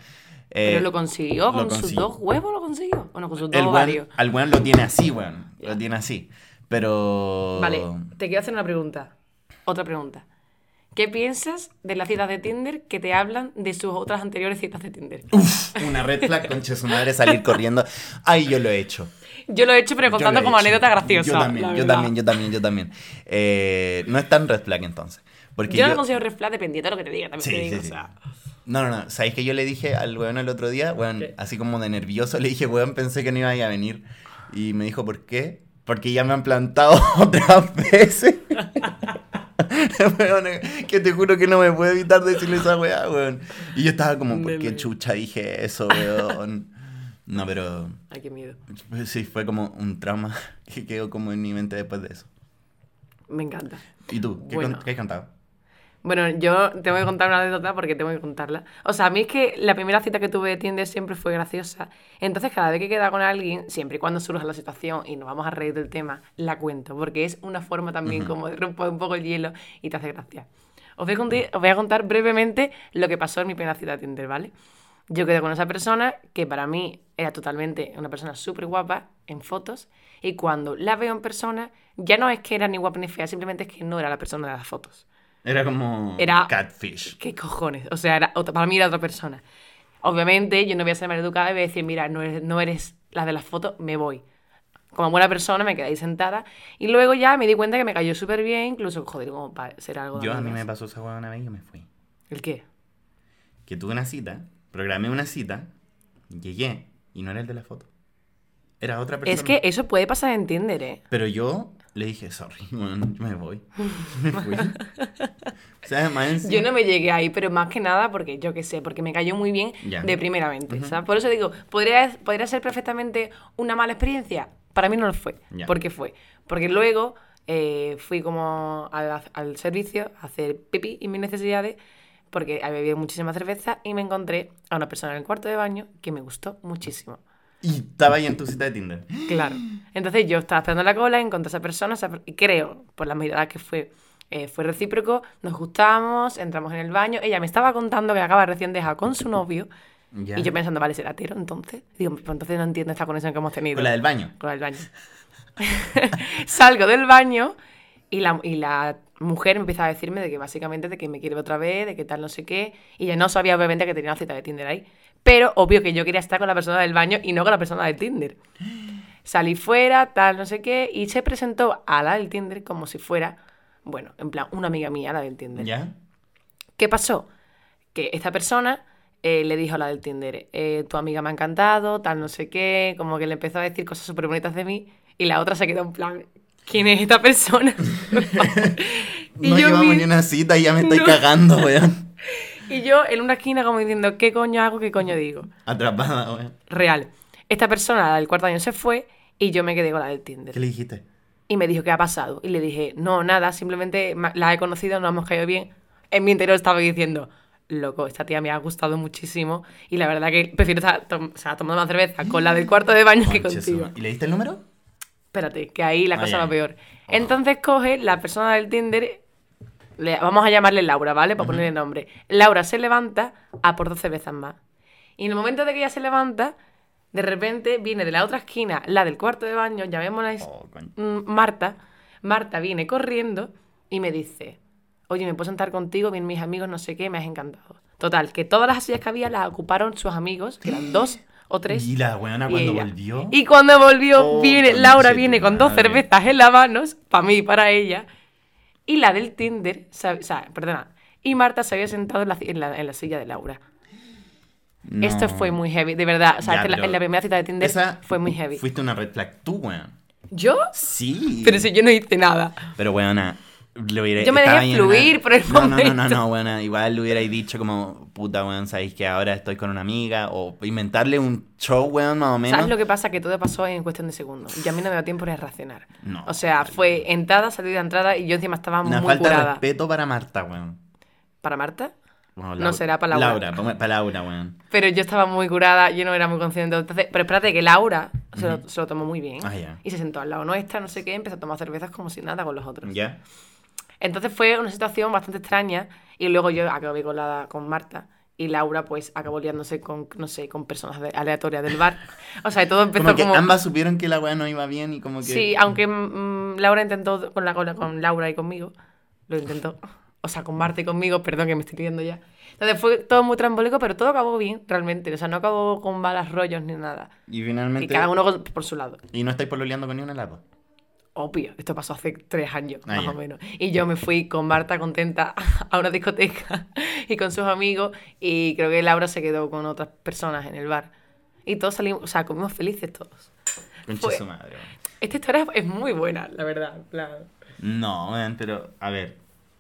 Eh, Pero lo consiguió, lo con sus dos huevos lo consiguió. Bueno, con sus dos el ovarios. al weón lo tiene así, weón. Lo tiene así. Pero... Vale, te quiero hacer una pregunta. Otra pregunta. ¿Qué piensas de las citas de Tinder que te hablan de sus otras anteriores citas de Tinder? Uf, una red flag, concha su madre, salir corriendo. Ay, yo lo he hecho. Yo lo he hecho, pero contando he como hecho. anécdota graciosa. Yo también, yo también, yo también, yo también. Eh, no es tan red flag entonces. Porque Yo no yo- lo considero red flag dependiendo de lo que te diga, también Sí, te digo. sí, o sí. sea, No, no, no. ¿Sabéis que yo le dije al weón el otro día? Weón, ¿Qué? así como de nervioso, le dije, weón, pensé que no iba a venir. Y me dijo, ¿por qué? Porque ya me han plantado otras veces. Weón, que te juro que no me puedo evitar decirle esa weá, weón. Y yo estaba como, ¿por qué chucha dije eso, weón? No, pero Ay, qué miedo. sí, fue como un trauma que quedó como en mi mente después de eso. Me encanta. ¿Y tú? ¿Qué, Bueno. con- qué has cantado? Bueno, yo tengo que contar una anécdota porque tengo que contarla. O sea, a mí es que la primera cita que tuve de Tinder siempre fue graciosa. Entonces, cada vez que queda con alguien, siempre y cuando surja la situación y nos vamos a reír del tema, la cuento. Porque es una forma también Ujú. como de romper un poco el hielo y te hace gracia. Os voy, a contar, os voy a contar brevemente lo que pasó en mi primera cita de Tinder, ¿vale? Yo quedé con esa persona que para mí era totalmente una persona súper guapa en fotos y cuando la veo en persona ya no es que era ni guapa ni fea, simplemente es que no era la persona de las fotos. Era como Era- catfish. ¿Qué cojones? O sea, era otra- para mí era otra persona. Obviamente, yo no voy a ser maleducada y voy a decir, mira, no eres, no eres la de las fotos, me voy. Como buena persona me quedé ahí sentada. Y luego ya me di cuenta que me cayó súper bien, incluso, joder, como para ser algo Yo a mí me pasó esa hueá una vez y yo me fui. ¿El qué? Que tuve una cita, programé una cita, llegué y no era el de la foto. Era otra persona. Es que eso puede pasar en Tinder, ¿eh? Pero yo le dije, sorry, bueno, yo me voy. me fui. o sea, más Yo no me llegué ahí, pero más que nada porque yo qué sé, porque me cayó muy bien Ya. de primeramente. ¿sabes? Por eso digo, ¿podría, ¿podría ser perfectamente una mala experiencia? Para mí no lo fue. Ya. ¿Por qué fue? Porque luego eh, fui como al, al servicio a hacer pipí y mis necesidades, porque había bebido muchísima cerveza y me encontré a una persona en el cuarto de baño que me gustó muchísimo. Y estaba ahí en tu cita de Tinder. Claro. Entonces yo estaba esperando la cola, encontré a esa persona, esa per- y creo, por las miradas que fue, eh, fue recíproco, nos gustamos, entramos en el baño, ella me estaba contando que acaba recién dejado con su novio, Ya. y yo pensando, vale, será hetero, entonces. Digo, pues entonces no entiendo esta conexión que hemos tenido. Con la del baño. Con la del baño. Salgo del baño y la, y la mujer me empieza a decirme de que básicamente de que me quiere otra vez, de que tal no sé qué. Y ya no sabía obviamente que tenía una cita de Tinder ahí. Pero obvio que yo quería estar con la persona del baño y no con la persona de Tinder. Salí fuera, tal no sé qué, y se presentó a la del Tinder como si fuera, bueno, en plan, una amiga mía, la del Tinder. ¿Ya? ¿Qué pasó? Que esta persona eh, le dijo a la del Tinder, eh, tu amiga me ha encantado, tal no sé qué, como que le empezó a decir cosas súper bonitas de mí, y la otra se quedó en plan, ¿quién es esta persona? y, no yo llevamos vi- ni una cita y ya me estoy No. cagando, weón. y yo en una esquina como diciendo, ¿qué coño hago, qué coño digo? Atrapada, weón. Real. Esta persona, la del cuarto año, se fue y yo me quedé con la del Tinder. ¿Qué le dijiste? Y me dijo, ¿qué ha pasado? Y le dije, no, nada, simplemente la he conocido, nos hemos caído bien. En mi interior estaba diciendo, loco, esta tía me ha gustado muchísimo y la verdad que prefiero estar tom- o sea, tomando más cerveza con la del cuarto de baño que contigo. ¿Y le diste el número? Espérate, que ahí la Ah, cosa va peor. Entonces coge la persona del Tinder, le- vamos a llamarle Laura, ¿vale? Para ponerle nombre. Laura se levanta a por dos cervezas más. Y en el momento de que ella se levanta, de repente viene de la otra esquina, la del cuarto de baño, llamémosla Oh, mm, Marta. Marta viene corriendo y me dice, oye, ¿me puedo sentar contigo? Vienen mis amigos, no sé qué, me has encantado. Total, que todas las sillas que había las ocuparon sus amigos, que eran dos o tres. ¿Y la weona cuando ella. volvió? Y cuando volvió, Oh, viene, Laura viene con dos cervezas en las manos, para mí y para ella. Y la del Tinder, o sea, perdona. Y Marta se había sentado en la, en la- en la silla de Laura. Esto No. fue muy heavy, de verdad. O sea, Ya, la- en la primera cita de Tinder Esa fue muy heavy. Fuiste una red flag tú, weón. ¿Yo? Sí. Pero si yo no hice nada. Pero, weona, le hubiera... Yo me dejé en una- fluir por el no, No, no, momento. no, no, weona. Igual le hubierais dicho como, puta, weón, sabéis que ahora estoy con una amiga. O inventarle un show, weón, más o menos. ¿Sabes lo que pasa? Que todo pasó en cuestión de segundos. Y a mí no me dio tiempo de reaccionar. No. O sea, fue entrada, salida, entrada y yo encima estaba Una muy falta de curada. respeto para Marta, weón. ¿Para Marta? Bueno, No será para Laura. Laura, para Laura, weón. Pero yo estaba muy curada, yo no era muy consciente. Entonces, pero espérate, que Laura se, lo, se lo tomó muy bien. Ah, ya. Y se sentó al lado nuestra, no sé qué, empezó a tomar cervezas como si nada con los otros. ¿Ya? Entonces fue una situación bastante extraña. Y luego yo acabé con, la, con Marta. Y Laura, pues, acabó liándose con, no sé, con personas de- aleatorias del bar. O sea, y todo empezó Como como... que ambas supieron que la weá no iba bien y como que... Sí, aunque mm, Laura intentó con, la, con, la- con Laura y conmigo. Lo intentó. O sea, con Marta y conmigo, perdón que me estoy pidiendo ya. Entonces fue todo muy trambólico, pero todo acabó bien, realmente. O sea, no acabó con malas rollos ni nada. Y Y finalmente... cada uno por su lado. Y no estáis pololeando con ni una lado. Obvio, esto pasó hace tres años, Ah, más ya. o menos. Y yo me fui con Marta contenta a una discoteca y con sus amigos. Y creo que Laura se quedó con otras personas en el bar. Y todos salimos, o sea, comimos felices todos. Concha su madre. Esta historia es muy buena, la verdad. No, weón, pero a ver,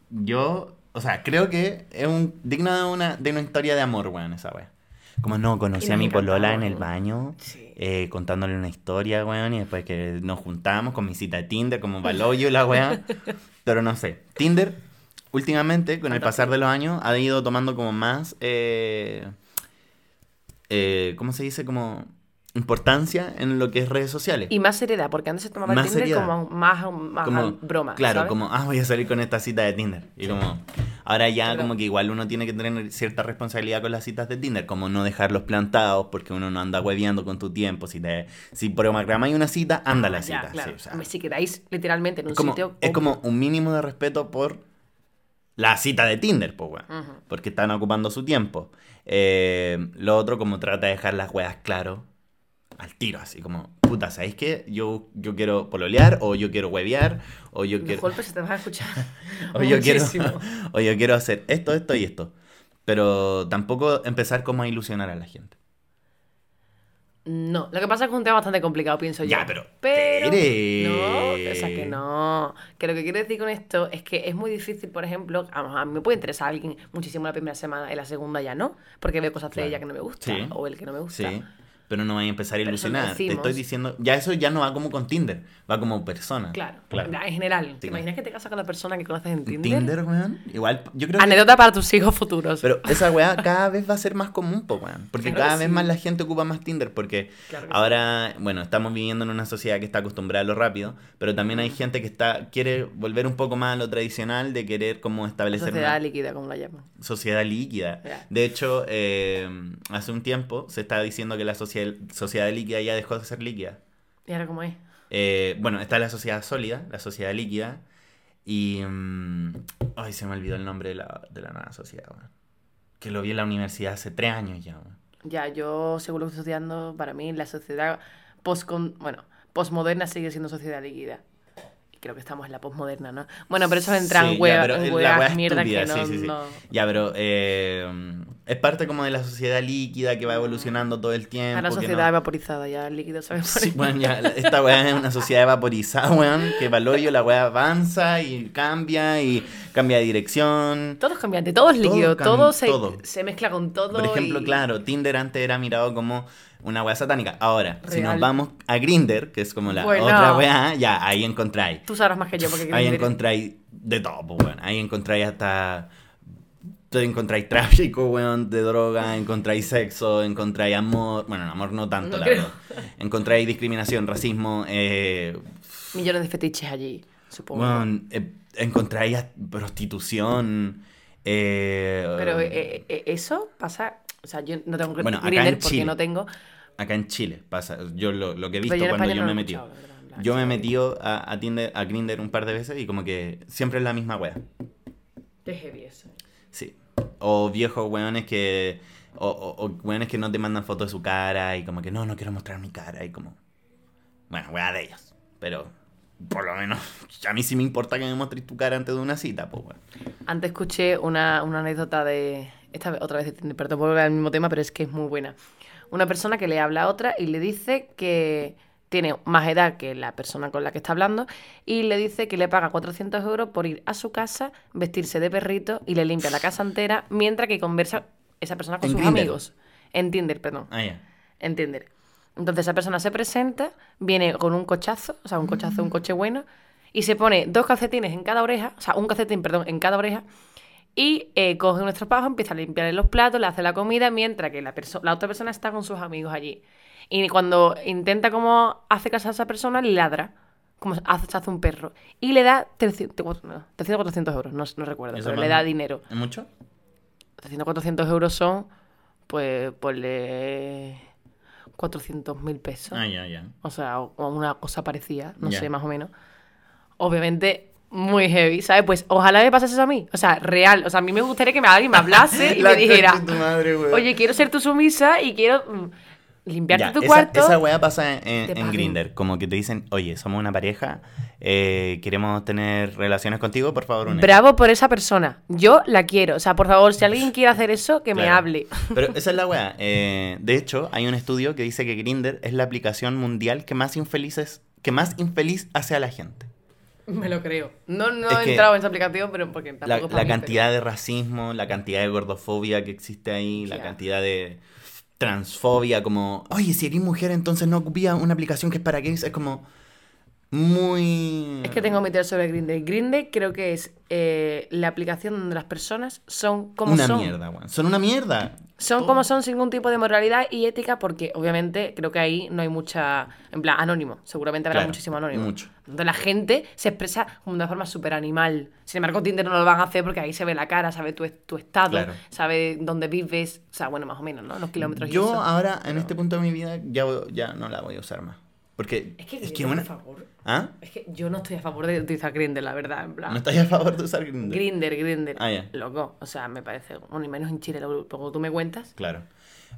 yo, o sea, creo que es un digno de una, de una historia de amor, weón, esa weón. Como no, conocí a mi polola en el baño, Sí. Eh, contándole una historia, weón, y después que nos juntamos con mi cita de Tinder, como baloyo y la weón. Pero no sé, Tinder, últimamente, con el pasar de los años, ha ido tomando como más, eh, eh, ¿cómo se dice? Como importancia en lo que es redes sociales. Y más seriedad, porque antes se tomaba el Más Tinder seriedad. como más, más como, broma. Claro, ¿sabes? como, ah, voy a salir con esta cita de Tinder. Y como, ahora ya Claro. como que igual uno tiene que tener cierta responsabilidad con las citas de Tinder, como no dejarlos plantados porque uno no anda hueveando con tu tiempo. Si te si programáis una cita, anda a la Ah, ya, cita. claro. sí, o sea, si quedáis literalmente en un es como, sitio. es como un mínimo de respeto por la cita de Tinder, pues, weón. Ujú. Porque están ocupando su tiempo. Eh, lo otro, como trata de dejar las weas claro al tiro, así como, puta, ¿sabéis qué? Yo, yo quiero pololear, o yo quiero huevear, o yo Los quiero. golpes se te van a escuchar. O yo, quiero, o yo quiero hacer esto, esto y esto. Pero tampoco empezar como a ilusionar a la gente. No, lo que pasa es que es un tema bastante complicado, pienso yo. Ya, pero, Pero. No, o sea que no. Que lo que quiero decir con esto es que es muy difícil, por ejemplo, a, a mí me puede interesar a alguien muchísimo la primera semana y la segunda ya no, porque veo cosas de Claro. ella que no me gusta Sí. o el que no me gusta. Sí. Pero no vaya a empezar a ilusionar. Te estoy diciendo, ya eso ya no va como con Tinder, va como persona. Claro, claro. en general. ¿Te Sí. imaginas que te casas con la persona que conoces en Tinder? Tinder, weón. Igual, yo creo que Anécdota para tus hijos futuros. Pero esa weá cada vez va a ser más común, po, weón. Porque Claro cada que vez sí. más la gente ocupa más Tinder. Porque Claro que ahora, bueno, estamos viviendo en una sociedad que está acostumbrada a lo rápido. Pero también hay gente que está quiere volver un poco más a lo tradicional de querer como establecer Sociedad una líquida, como la llaman. sociedad líquida. Ya. De hecho, eh, hace un tiempo se estaba diciendo que la sociedad, sociedad líquida ya dejó de ser líquida. ¿Y ahora cómo es? Eh, bueno, está la sociedad sólida, la sociedad líquida. Y. mm, ay, se me olvidó el nombre de la, de la nueva sociedad, weón. Que lo vi en la universidad hace tres años ya, weón. Ya, yo, según lo que estoy estudiando, para mí la sociedad post bueno, postmoderna sigue siendo sociedad líquida. Creo que estamos en la postmoderna, ¿no? Bueno, pero eso entra Sí, en ya, pero en weá mierda que estúpida, no, sí, sí, sí. no- Ya, pero eh, es parte como de la sociedad líquida que va evolucionando todo el tiempo. A la sociedad no- evaporizada, ya el líquido se Sí, bueno, ya, esta weá es una sociedad evaporizada, weón, que valor la weá avanza y cambia y cambia de dirección. Todo es cambiante, todo es líquido, todo, se, todo. se mezcla con todo. Por ejemplo, y- claro, Tinder antes era mirado como una weá satánica. Ahora, si nos vamos a Grinder, que es como la Bueno. otra weá, ya, ahí encontráis. Tú sabrás más que yo, porque Ahí encontráis de todo, pues, weón. Ahí encontráis hasta. Encontráis tráfico, weón, de droga, encontráis sexo, encontráis amor. Bueno, amor no tanto, No la creo. verdad. Encontráis discriminación, racismo, eh, millones de fetiches allí, supongo. weón, eh, encontráis prostitución. eh, Pero eso pasa, o sea, yo no tengo Bueno, Grindr en porque Chile. no tengo. Acá en Chile pasa. Yo lo, lo que he visto cuando yo no me he metido. Yo me he metido a, a, Tinder, a Grindr un par de veces y como que siempre es la misma wea. Qué heavy eso. Sí. O viejos weones que. O, o, o weones que no te mandan fotos de su cara y como que no, no quiero mostrar mi cara y como. Bueno, wea de ellos. Pero por lo menos a mí sí me importa que me muestres tu cara antes de una cita, pues bueno. Antes escuché una, una anécdota de. Esta vez, otra vez perdón por volver al mismo tema, pero es que es muy buena. Una persona que le habla a otra y le dice que tiene más edad que la persona con la que está hablando y le dice que le paga 400 euros por ir a su casa, vestirse de perrito y le limpia la casa entera mientras que conversa esa persona con sus amigos. En Tinder, perdón. Ah, ya. en Tinder. Entonces esa persona se presenta, viene con un cochazo, o sea, un cochazo, un coche bueno, y se pone dos calcetines en cada oreja, o sea, un calcetín, perdón, en cada oreja, y eh, coge un estropajo, empieza a limpiarle los platos, le hace la comida, mientras que la, otra persona está con sus amigos allí. Y cuando intenta como hace caso a esa persona, le ladra, como hace, hace un perro, y le da 300, no, 300 400 euros, no, no recuerdo, pero le da dinero. ¿Es mucho? 300, 400 euros son, pues, ponle 400 mil pesos. Ah, ya, ya. O sea, o una cosa parecida, no sé, más o menos. Obviamente, muy heavy, ¿sabes? Pues ojalá me pasase eso a mí. O sea, real. O sea, a mí me gustaría que me- alguien me hablase y me dijera, madre, oye, quiero ser tu sumisa y quiero mm, limpiarte Ya, tu esa, cuarto. esa weá pasa en, en pago. Grindr. Como que te dicen, oye, somos una pareja, eh, queremos tener relaciones contigo, por favor, únete. Bravo por esa persona. Yo la quiero. O sea, por favor, si alguien quiere hacer eso, que me hable. Pero esa es la weá. Eh, de hecho, hay un estudio que dice que Grindr es la aplicación mundial que más infelices, que más infeliz hace a la gente. Me lo creo. No, no Es he entrado en esa aplicación, pero porque La, tampoco la mí, cantidad de racismo, la cantidad de gordofobia que existe ahí, la cantidad de transfobia, como, oye, si eres mujer, entonces no ocupía una aplicación que es para gays, es como muy... Es que tengo mi teoría sobre Grindr. Grindr creo que es eh, la aplicación donde las personas son como una son. mierda. Son una mierda. Son Todo. como son sin ningún tipo de moralidad y ética porque obviamente creo que ahí no hay mucha, en plan, anónimo. Seguramente habrá Claro, muchísimo anónimo. mucho. Donde la gente se expresa como de una forma súper animal. Sin embargo, Tinder no lo van a hacer porque ahí se ve la cara, sabe tu, tu estado, Claro. sabe dónde vives. O sea, bueno, más o menos, ¿no? Los kilómetros y Yo eso. ahora, en este punto de mi vida, ya, ya no la voy a usar más. Porque Es que, es que una... por favor. ¿Ah? Es que yo no estoy a favor de utilizar Grindr, la verdad, en plan. ¿No estás a favor de usar Grindr? Grinder, Grinder. Ah, ya. Loco, o sea, me parece. Bueno, y menos en Chile, lo poco tú me cuentas. Claro.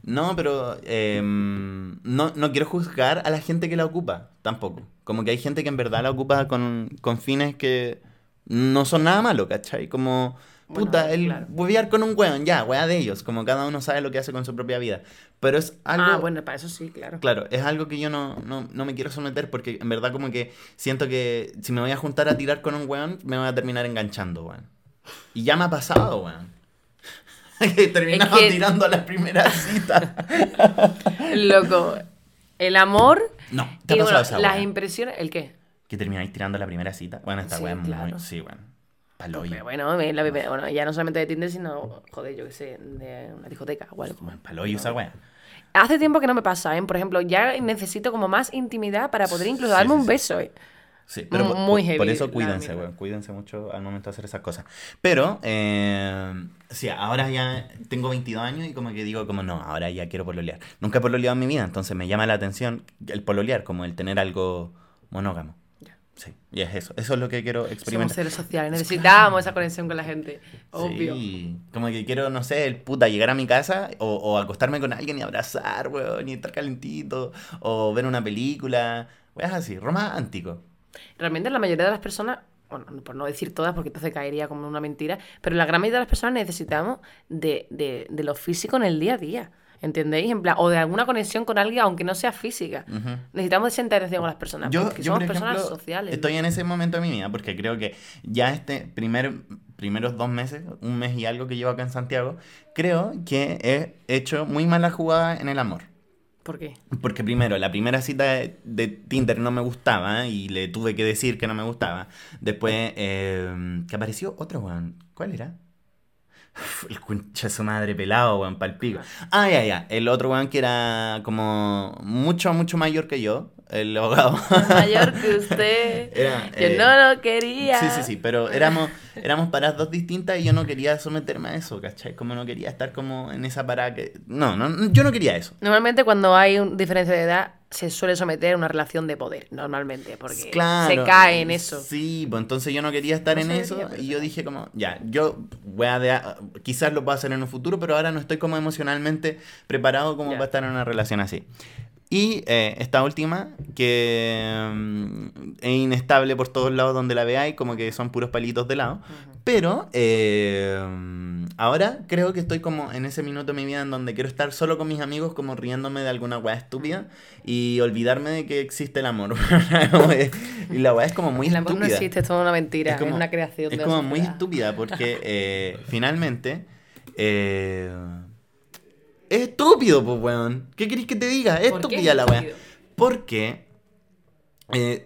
No, pero eh, no, no quiero juzgar a la gente que la ocupa, tampoco. Como que hay gente que en verdad la ocupa con, con fines que no son nada malo, ¿cachai? Como, Bueno, puta, el claro. huevear con un weón, ya, wea de ellos. Como cada uno sabe lo que hace con su propia vida. Pero es algo... Ah, bueno, para eso sí, claro. Claro, es algo que yo no, no, no me quiero someter porque en verdad como que siento que si me voy a juntar a tirar con un weón, me voy a terminar enganchando, weón. Y ya me ha pasado, weón. He terminado Es que- tirando a la primera cita. Loco, el amor. No, ¿te ha pasado bueno, esa las weá? impresiones. ¿El qué? Que termináis tirando a la primera cita. Bueno, esta Sí, weá es muy... claro. Sí, weón. Paloyo. Pero bueno, la- bueno, ya no solamente de Tinder, sino, joder, yo qué sé, de una discoteca o algo. Weón, Paloyo esa weá. Hace tiempo que no me pasa, ¿eh? Por ejemplo, ya necesito como más intimidad para poder incluso darme sí, un sí. beso. ¿eh? Sí, pero por, Muy por- por heavy, eso cuídense, weón. Cuídense mucho al momento de hacer esas cosas. Pero, eh, sí, ahora ya tengo 22 años y como que digo, como no, ahora ya quiero pololear. Nunca he pololeado en mi vida, entonces me llama la atención el pololear, como el tener algo monógamo. Sí, y es eso. Eso es lo que quiero Somos experimentar. seres sociales, necesitamos esa conexión con la gente. Obvio. Sí, como que quiero, no sé, el puta, llegar a mi casa o, o acostarme con alguien y abrazar, weón, y estar calentito, o ver una película, weón, así, romántico. Realmente la mayoría de las personas, bueno, por no decir todas, porque entonces caería como una mentira, pero la gran mayoría de las personas necesitamos de, de, de lo físico en el día a día. ¿Entendéis? En plan, o de alguna conexión con alguien, aunque no sea física. Ujú. Necesitamos esa interacción con las personas. Yo, porque yo, somos por personas sociales. estoy en ese momento de mi vida porque creo que ya este primer, primeros dos meses, un mes y algo que llevo acá en Santiago, creo que he hecho muy mala jugada en el amor. ¿Por qué? Porque primero, la primera cita de, de Tinder no me gustaba y le tuve que decir que no me gustaba. Después, eh, que apareció otro weón. ¿Cuál era? El concha de su madre pelado, weón, palpico. Ah, ya, ya. El otro weón que era como mucho, mucho mayor que yo, el abogado. Mayor que usted. Era, yo eh, no lo quería. Sí, sí, sí, pero éramos, éramos paradas dos distintas y yo no quería someterme a eso, ¿cachai? Como no quería estar como en esa parada que... No, no, yo no quería eso. Normalmente cuando hay un diferencia de edad se suele someter a una relación de poder, normalmente, porque Claro, se cae en eso. Sí, pues entonces yo no quería estar No en eso debería, y yo dije como, ya, yo voy a de- quizás lo pueda hacer en un futuro, pero ahora no estoy como emocionalmente preparado como Ya. para estar en una relación así. Y eh, esta última, que mm, es inestable por todos lados donde la veáis, como que son puros palitos de lado. Pero eh, ahora creo que estoy como en ese minuto de mi vida en donde quiero estar solo con mis amigos, como riéndome de alguna weá estúpida y olvidarme de que existe el amor. y la weá es como muy el amor estúpida. no existe, es toda una mentira, es, como- una creación Es de como muy estúpida porque eh, finalmente. eh, es estúpido, pues, weón. ¿Qué querés que te diga? Es ¿Por qué estúpida es la weá. Porque. eh,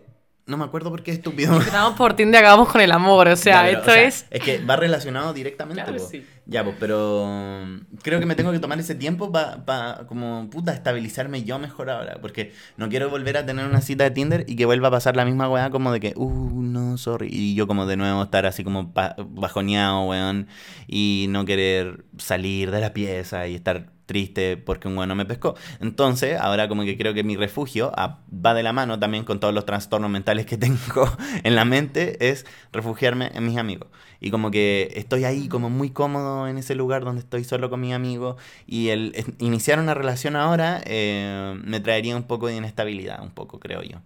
no me acuerdo por qué es estúpido. Empezamos por Tinder acabamos con el amor, o sea, Ya, pero, esto o sea, es... Es que va relacionado directamente. Claro, sí. Ya, pues, pero mm, creo que me tengo que tomar ese tiempo para, como, puta, estabilizarme yo mejor ahora. Porque no quiero volver a tener una cita de Tinder y que vuelva a pasar la misma weá como de que, uh, no, sorry. Y yo como de nuevo estar así como pa- bajoneado, weón. Y no querer salir de la pieza y estar triste porque un weón no me pescó. Entonces, ahora como que creo que mi refugio ah, va de la mano también con todos los trastornos mentales que tengo en la mente, es refugiarme en mis amigos. Y como que estoy ahí como muy cómodo en ese lugar donde estoy solo con mis amigos y el iniciar una relación ahora eh, me traería un poco de inestabilidad, un poco creo yo.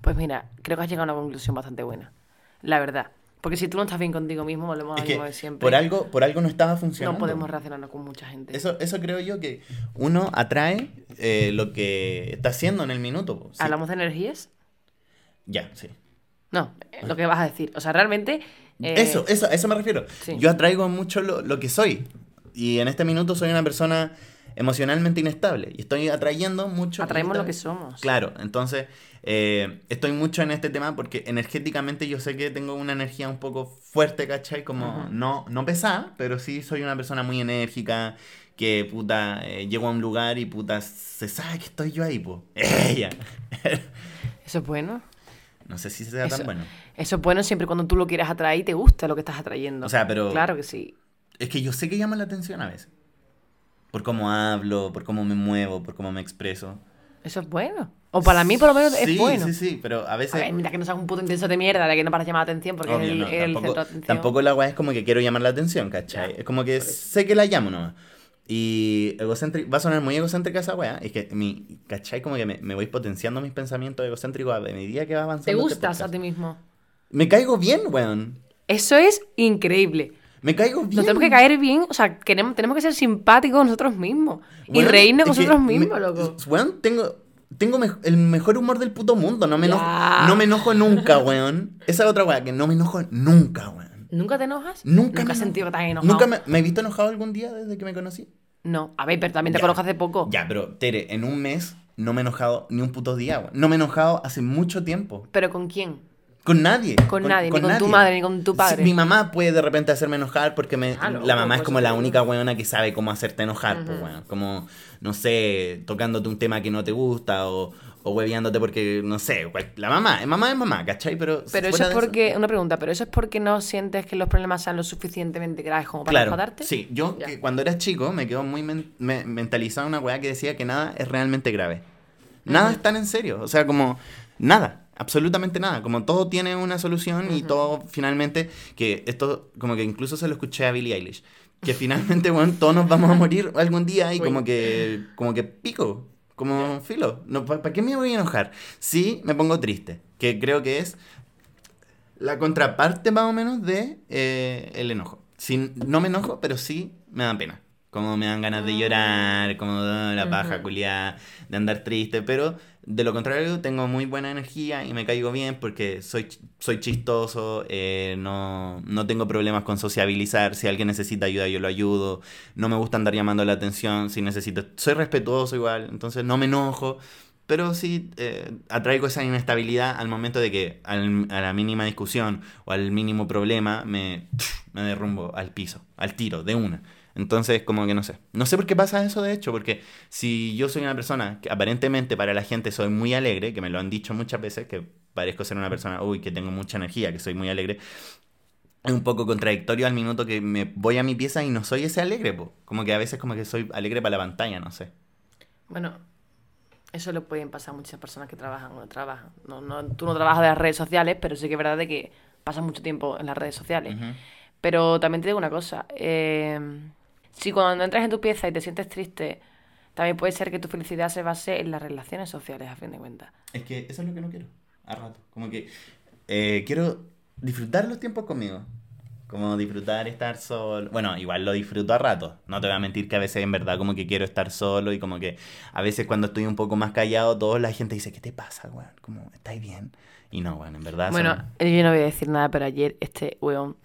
Pues mira, creo que has llegado a una conclusión bastante buena, la verdad. Porque si tú no estás bien contigo mismo, volvemos a lo mismo de siempre. por algo, por algo no estaba funcionando. no podemos relacionarnos con mucha gente. Eso, eso creo yo que uno atrae eh, lo que está haciendo en el minuto. Sí. ¿Hablamos de energías? Ya, sí. No, eh, lo que vas a decir. O sea, realmente... eh, Eso, eso, a eso me refiero. sí. Yo atraigo mucho lo, lo que soy. Y en este minuto soy una persona emocionalmente inestable. Y estoy atrayendo mucho. Atraemos lo que somos. Claro, entonces eh, estoy mucho en este tema porque energéticamente yo sé que tengo una energía un poco fuerte, ¿cachai? Como Ujú. no, no pesada, pero sí soy una persona muy enérgica. Que puta, eh, llego a un lugar y puta, se sabe que estoy yo ahí, pues. Ella. Eso es bueno. no sé si sea Eso- tan bueno. Eso es bueno siempre y cuando tú lo quieras atraer y te gusta lo que estás atrayendo. O sea, pero- Claro que sí. Es que yo sé que llama la atención a veces. Por cómo hablo, por cómo me muevo, por cómo me expreso. Eso es bueno. O para mí, por lo menos, es Sí, bueno. Sí, sí, pero a A veces... ver, mira que no seas un puto intenso de mierda, de que no paras llamar la atención porque Obvio, es el, no, el tampoco, centro de atención. tampoco la weá es como que quiero llamar la atención, ¿cachai? Es como que sé que la llamo nomás. Y egocéntrica, va a sonar muy egocéntrica esa weá. Es que mi, ¿cachai? Como que me, me voy potenciando mis pensamientos egocéntricos a medida que va avanzando. Te este gustas a podcast. ti mismo. Me caigo bien, weón. Eso es increíble. Me caigo bien. Nos tenemos que caer bien, o sea, queremos, tenemos que ser simpáticos nosotros mismos. y Weón, reírnos nosotros me- mismos, loco. Weón, tengo, tengo mej- el mejor humor del puto mundo. No me, enojo, no me enojo nunca, weón. Esa es otra weá, que no me enojo nunca, weón. ¿Nunca te enojas? Nunca, ¿Nunca me has sentido has enojado? Nunca me, ¿Me he visto enojado algún día desde que me conocí? No, a ver, pero también te conozco hace poco. Ya, pero Tere, en un mes no me he enojado ni un puto día, weón. No me he enojado hace mucho tiempo. ¿Pero con quién? Con nadie. Con nadie, ni con tu madre, ni con tu Sí, padre. mi mamá puede de repente hacerme enojar porque me, Ah, la mamá es como la única weona que sabe cómo hacerte enojar, pues, weón. Como, no sé, tocándote un tema que no te gusta o, o hueveándote porque, no sé, la mamá, mamá es mamá, ¿cachai? Pero, Pero eso es porque, una pregunta, ¿pero eso es porque no sientes que los problemas sean lo suficientemente graves como para Claro, enfadarte? sí, yo que cuando era chico me quedo muy men- me- mentalizado una weá que decía que nada es realmente grave. Nada es tan en serio, o sea, como nada, absolutamente nada, como todo tiene una solución y todo finalmente, que esto como que incluso se lo escuché a Billie Eilish, que finalmente, bueno, todos nos vamos a morir algún día y Uy. como que, como que pico, como filo, no, ¿para qué me voy a enojar? Sí, me pongo triste, que creo que es la contraparte más o menos de eh, el enojo. Si no me enojo, pero sí me dan pena. Como me dan ganas de llorar, como ah, la paja Ujú. culiada, de andar triste, pero de lo contrario tengo muy buena energía y me caigo bien porque soy, soy chistoso, eh, no, no tengo problemas con sociabilizar, si alguien necesita ayuda yo lo ayudo, no me gusta andar llamando la atención, si necesito, soy respetuoso igual, entonces no me enojo, pero sí eh, atraigo esa inestabilidad al momento de que al- a la mínima discusión o al mínimo problema me, me derrumbo al piso, al tiro, de una. Entonces, como que no sé. No sé por qué pasa eso, de hecho, porque si yo soy una persona que aparentemente para la gente soy muy alegre, que me lo han dicho muchas veces, que parezco ser una persona, uy, que tengo mucha energía, que soy muy alegre, es un poco contradictorio al minuto que me voy a mi pieza y no soy ese alegre, po. Como que a veces como que soy alegre para la pantalla, no sé. Bueno, eso le pueden pasar a muchas personas que trabajan o no trabajan. No, no, tú no trabajas de las redes sociales, pero sí que es verdad de que pasas mucho tiempo en las redes sociales. Ujú. Pero también te digo una cosa. eh, si cuando entras en tu pieza y te sientes triste, también puede ser que tu felicidad se base en las relaciones sociales, a fin de cuentas. Es que eso es lo que no quiero, a rato. Como que eh, quiero disfrutar los tiempos conmigo. Como disfrutar estar solo. Bueno, igual lo disfruto a rato. No te voy a mentir que a veces en verdad como que quiero estar solo y como que a veces cuando estoy un poco más callado, toda la gente dice, ¿qué te pasa, weón? Como, ¿estáis bien? Y no, bueno, en verdad... Bueno, son- yo no voy a decir nada, pero ayer este weón,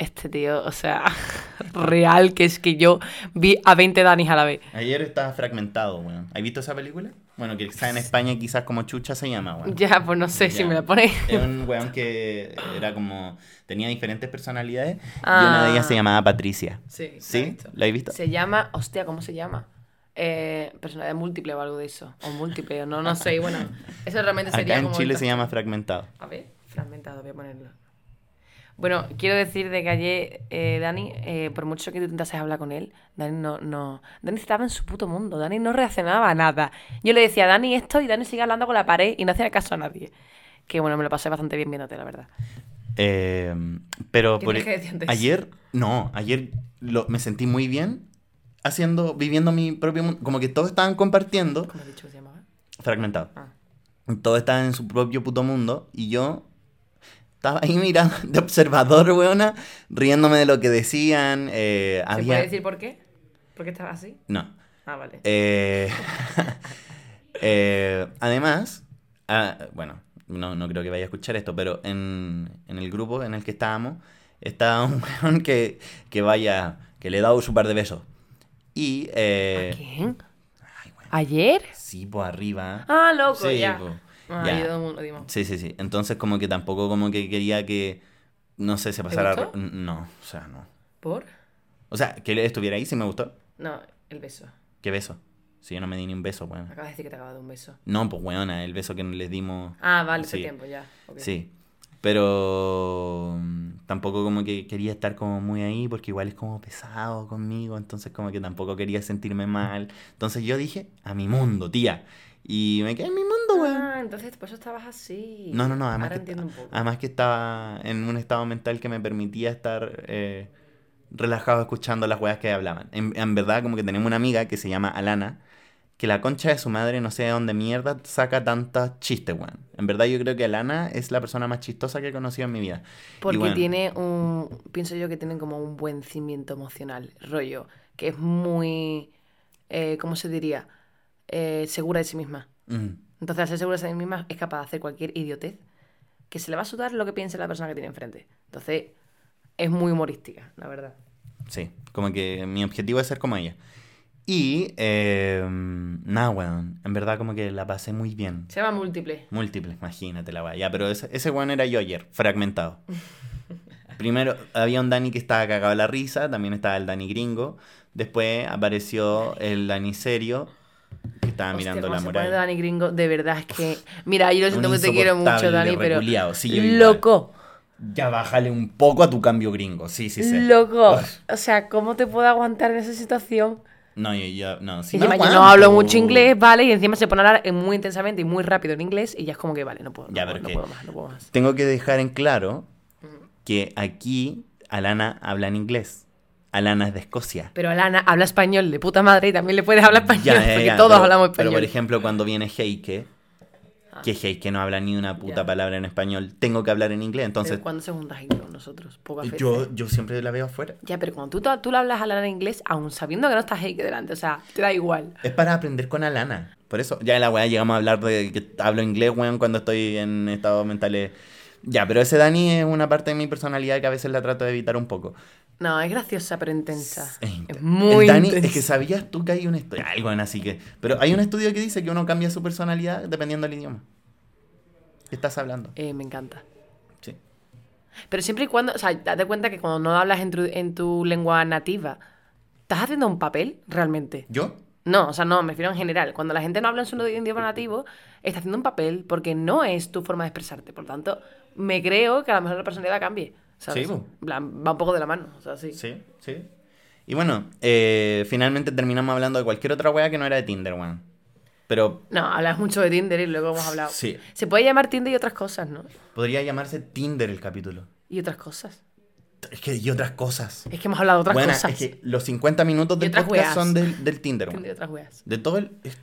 este tío, o sea, real, que es que yo vi a 20 Danis a la vez. Ayer estaba fragmentado, weón. ¿Has visto esa película? Bueno, que está en España quizás como Chucha se llama, weón. Ya, pues no sé si me la pones. Es un weón que era como... Tenía diferentes personalidades y Ah. una de ellas se llamaba Patricia. Sí, ¿Sí? ¿La has visto? Se llama, hostia, ¿cómo se llama? Eh, personalidad múltiple o algo de eso. O múltiple, o no, no sé. Y bueno, eso realmente sería Acá en como Chile se llama Fragmentado. A ver, fragmentado, voy a ponerlo. Bueno, quiero decir de que ayer eh, Dani, eh, por mucho que tú intentases hablar con él, Dani no, no. Dani estaba en su puto mundo, Dani no reaccionaba a nada. Yo le decía, Dani, esto, y Dani sigue hablando con la pared y no hacía caso a nadie. Que bueno, me lo pasé bastante bien viéndote, la verdad. Eh, pero ¿Qué por, decir antes? ayer, no, ayer lo- me sentí muy bien haciendo, viviendo mi propio mundo. Como que todos estaban compartiendo. ¿Cómo has dicho que se llamaba? Fragmentado. Ah. Todos estaban en su propio puto mundo y yo estaba ahí mirando de observador, weona, riéndome de lo que decían. eh, ¿Se había... puede decir por qué? ¿Por qué estaba así? No. Ah, vale. Eh, eh, además, ah, bueno, no, no creo que vaya a escuchar esto, pero en, en el grupo en el que estábamos, estaba un weón que, que vaya, que le he dado su par de besos. Y, ¿A eh, quién? ay, weón, ¿Ayer? sí, pues arriba. Ah, loco, Sí, ya. po, Ah, ya. y todo el mundo, dimos. Sí, sí, sí. Entonces como que tampoco como que quería que, no sé, se pasara... gustó? No, o sea, no. ¿Por? O sea, que él estuviera ahí sí me gustó. No, el beso. ¿Qué beso? Si yo no me di ni un beso, weón. Acabas de decir que te acabas de dar un beso. No, pues weona, el beso que les dimos... Ah, vale, Sí. tiempo ya. Sí, pero mm, tampoco como que quería estar como muy ahí porque igual es como pesado conmigo, entonces como que tampoco quería sentirme mal. Entonces yo dije, a mi mundo, tía. Y me quedé en mi mundo, Ah, entonces por eso estabas así. No, no, no, además Ahora que, entiendo un poco. además que estaba en un estado mental que me permitía estar eh, relajado escuchando las weas que hablaban. En, en verdad, como que tenemos una amiga que se llama Alana, que la concha de su madre no sé de dónde mierda saca tantos chistes, weón. En verdad yo creo que Alana es la persona más chistosa que he conocido en mi vida. Porque bueno, tiene un. Pienso yo que tienen como un buen cimiento emocional, rollo. Que es muy. eh, ¿Cómo se diría? Eh, segura de sí misma. mm, Entonces, al ser segura de sí misma, es capaz de hacer cualquier idiotez que se le va a sudar lo que piense la persona que tiene enfrente. Entonces, es muy humorística, la verdad. sí, como que mi objetivo es ser como ella. Y, eh, nada, weón. En verdad como que la pasé muy bien. Se llama múltiple. Múltiples, imagínate la weá. Ya, pero ese, ese weón era yo ayer, fragmentado. Primero había un Dani que estaba cagado de la risa, también estaba el Dani gringo. Después apareció el Dani serio, que estaba Hostia, mirando la muralla. Dani Gringo, de verdad es que. Mira, yo lo siento que te quiero mucho, Dani, pero. sí. Loco, Ya bájale un poco a tu cambio gringo, sí, sí, sí. loco. Ugh. O sea, ¿cómo te puedo aguantar en esa situación? No, yo, yo- no, Y me encima yo no hablo mucho inglés, ¿vale? Y encima se pone a hablar eh, muy intensamente y muy rápido en inglés y ya es como que, vale, no puedo, no, Ya, puedo, no puedo más, no puedo más. Tengo que dejar en claro que aquí Alana habla en inglés. Alana es de Escocia. Pero Alana habla español de puta madre y también le puedes hablar español Ya, ya, porque ya, todos pero- hablamos Pero español. por ejemplo, cuando viene Heike, que Heike no habla ni una puta palabra en español, tengo que hablar en inglés. Entonces, Pero ¿Cuándo se juntas Heike con nosotros? Veces. yo, yo siempre la veo afuera. Ya, pero cuando tú, tú le hablas a Alana en inglés, aún sabiendo que no está Heike delante, o sea, te da igual. Es para aprender con Alana. Por eso, ya en la weá llegamos a hablar de que hablo inglés, weón, cuando estoy en estados mentales. Ya, pero ese Dani es una parte de mi personalidad que a veces la trato de evitar un poco. No, es graciosa, pero intensa. Es inter- Es muy Dani, intensa. es que sabías tú que hay un estudio, algo en así que, pero hay un estudio que dice que uno cambia su personalidad dependiendo del idioma. ¿Qué estás hablando? Eh, me encanta. Sí. Pero siempre y cuando, o sea, date cuenta que cuando no hablas en tu, en tu lengua nativa, ¿estás haciendo un papel realmente? ¿Yo? No, o sea, no, me refiero en general. Cuando la gente no habla en su idioma nativo, está haciendo un papel porque no es tu forma de expresarte. Por tanto, me creo que a lo mejor la personalidad cambie. ¿Sabes? Sí, plan, va un poco de la mano. O sea, sí. Sí, sí. Y bueno, eh, finalmente terminamos hablando de cualquier otra wea que no era de Tinder, weón. Pero No, hablas mucho de Tinder y luego hemos hablado. Sí. Se puede llamar Tinder y otras cosas, ¿no? podría llamarse Tinder el capítulo. Y otras cosas. Es que y otras cosas. Es que hemos hablado de otras Buena, cosas. es que los 50 minutos del podcast weas. son del, del Tinder. Tinder y otras weas. De todo el... es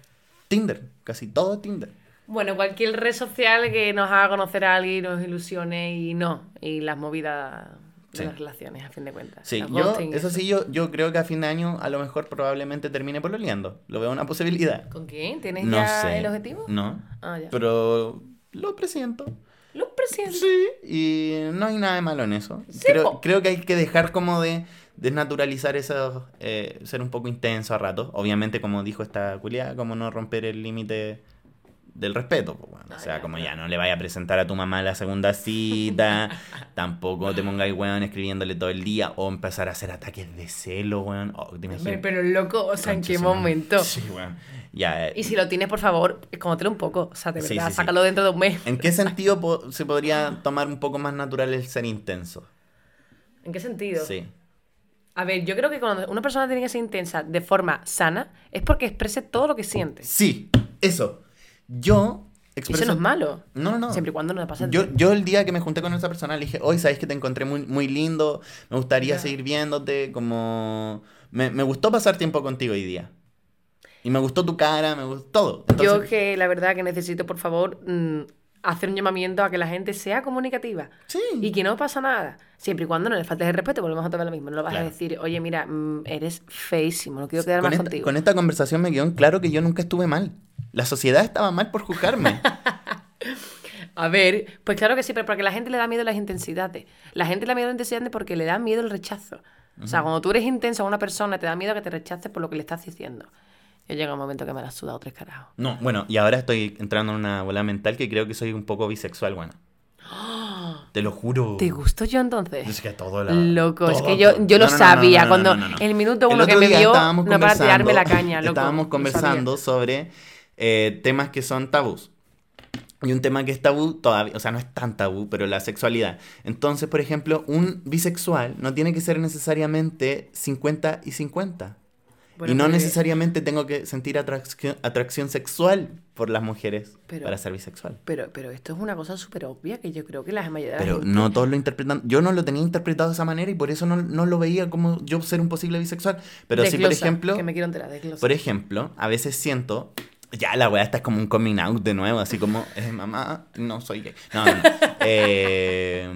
Tinder. Casi todo es Tinder. Bueno, cualquier red social que nos haga conocer a alguien, nos ilusione y no. Y las movidas de Sí. las relaciones, a fin de cuentas. Sí, yo, ghosting, eso sí, yo, yo creo que a fin de año a lo mejor probablemente termine pololeando. Lo veo una posibilidad. ¿Con quién? ¿Tienes No ya sé. el objetivo? No. Ah, ya. Pero lo presiento. Los presidentes. Sí, y no hay nada de malo en eso. Sí, creo, creo que hay que dejar como de desnaturalizar eso, eh, ser un poco intenso a ratos. Obviamente, como dijo esta culiada, como no romper el límite del respeto. weón. O Ah, sea, como ya. no le vaya a presentar a tu mamá la segunda cita, tampoco te pongáis, weón, escribiéndole todo el día, o empezar a hacer ataques de celo, weón. Oh. Hombre, Pero loco, o sea, ¿en qué momento? Sí, weón. Ya, eh, Y si lo tienes, por favor, escóndetelo un poco. O sea, de Sí, verdad, sí, sí. sácalo dentro de un mes. ¿En qué sentido po- se podría tomar un poco más natural el ser intenso? ¿En qué sentido? Sí. A ver, yo creo que cuando una persona tiene que ser intensa de forma sana, es porque exprese todo lo que siente. Sí, eso. Yo expreso... eso no es malo. No, no, no. Siempre y cuando no le pase Yo, yo el día que me junté con esa persona le dije, hoy sabes que te encontré muy, muy lindo, me gustaría Ya. seguir viéndote, como... Me, me gustó pasar tiempo contigo hoy día. Y me gustó tu cara, me gustó todo. Yo que la verdad que necesito, por favor, mm, hacer un llamamiento a que la gente sea comunicativa. Sí. Y que no pasa nada. Siempre y cuando no le faltes el respeto, volvemos a tomar lo mismo. No lo vas Claro. a decir, oye, mira, mm, eres feísimo, no quiero quedar con, más esta, contigo. con esta conversación me quedó en claro que yo nunca estuve mal. La sociedad estaba mal por juzgarme. A ver, pues claro que sí, pero porque la gente le da miedo las intensidades. La gente le da miedo las intensidades porque le da miedo el rechazo. O sea, cuando tú eres intenso a una persona, te da miedo que te rechace por lo que le estás diciendo. Yo llega un momento que me la has sudado tres carajos. No, bueno, y ahora estoy entrando en una bola mental que creo que soy un poco bisexual, bueno. Te lo juro. ¿Te gustó yo entonces? Es que todo la- Loco, es que yo, yo lo No, no, sabía. no, cuando el minuto El uno que me vio, no para tirarme la caña, loco. Estábamos lo conversando sobre eh, temas que son tabús. Y un tema que es tabú todavía, o sea, no es tan tabú, pero la sexualidad. Entonces, por ejemplo, un bisexual no tiene que ser necesariamente 50 y 50. Bueno, y no necesariamente tengo que sentir atracción, atracción sexual por las mujeres Pero- para ser bisexual. Pero, pero esto es una cosa súper obvia que yo creo que la mayoría de Pero gente- no todos lo interpretan. Yo no lo tenía interpretado de esa manera y por eso no, no lo veía como yo ser un posible bisexual. Pero sí, por Desglosa, ejemplo, Que me quiero enterar, desglosa. por ejemplo, a veces siento. Ya la weá está como un coming out de nuevo, así como, eh, mamá, no soy gay. No, no, no. Eh,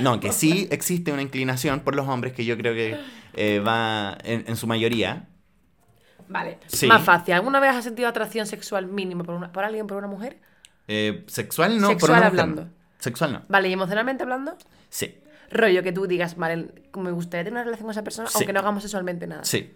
no, que sí existe una inclinación por los hombres que yo creo que eh, va en, en su mayoría. Vale, Sí. más fácil. ¿Alguna vez has sentido atracción sexual mínima por, una, por alguien, por una mujer? Eh, sexual no, por Sexual una hablando. Sexual no. Vale, ¿y emocionalmente hablando? Sí, Rollo que tú digas, vale, me gustaría tener una relación con esa persona, Sí. aunque no hagamos sexualmente nada. sí.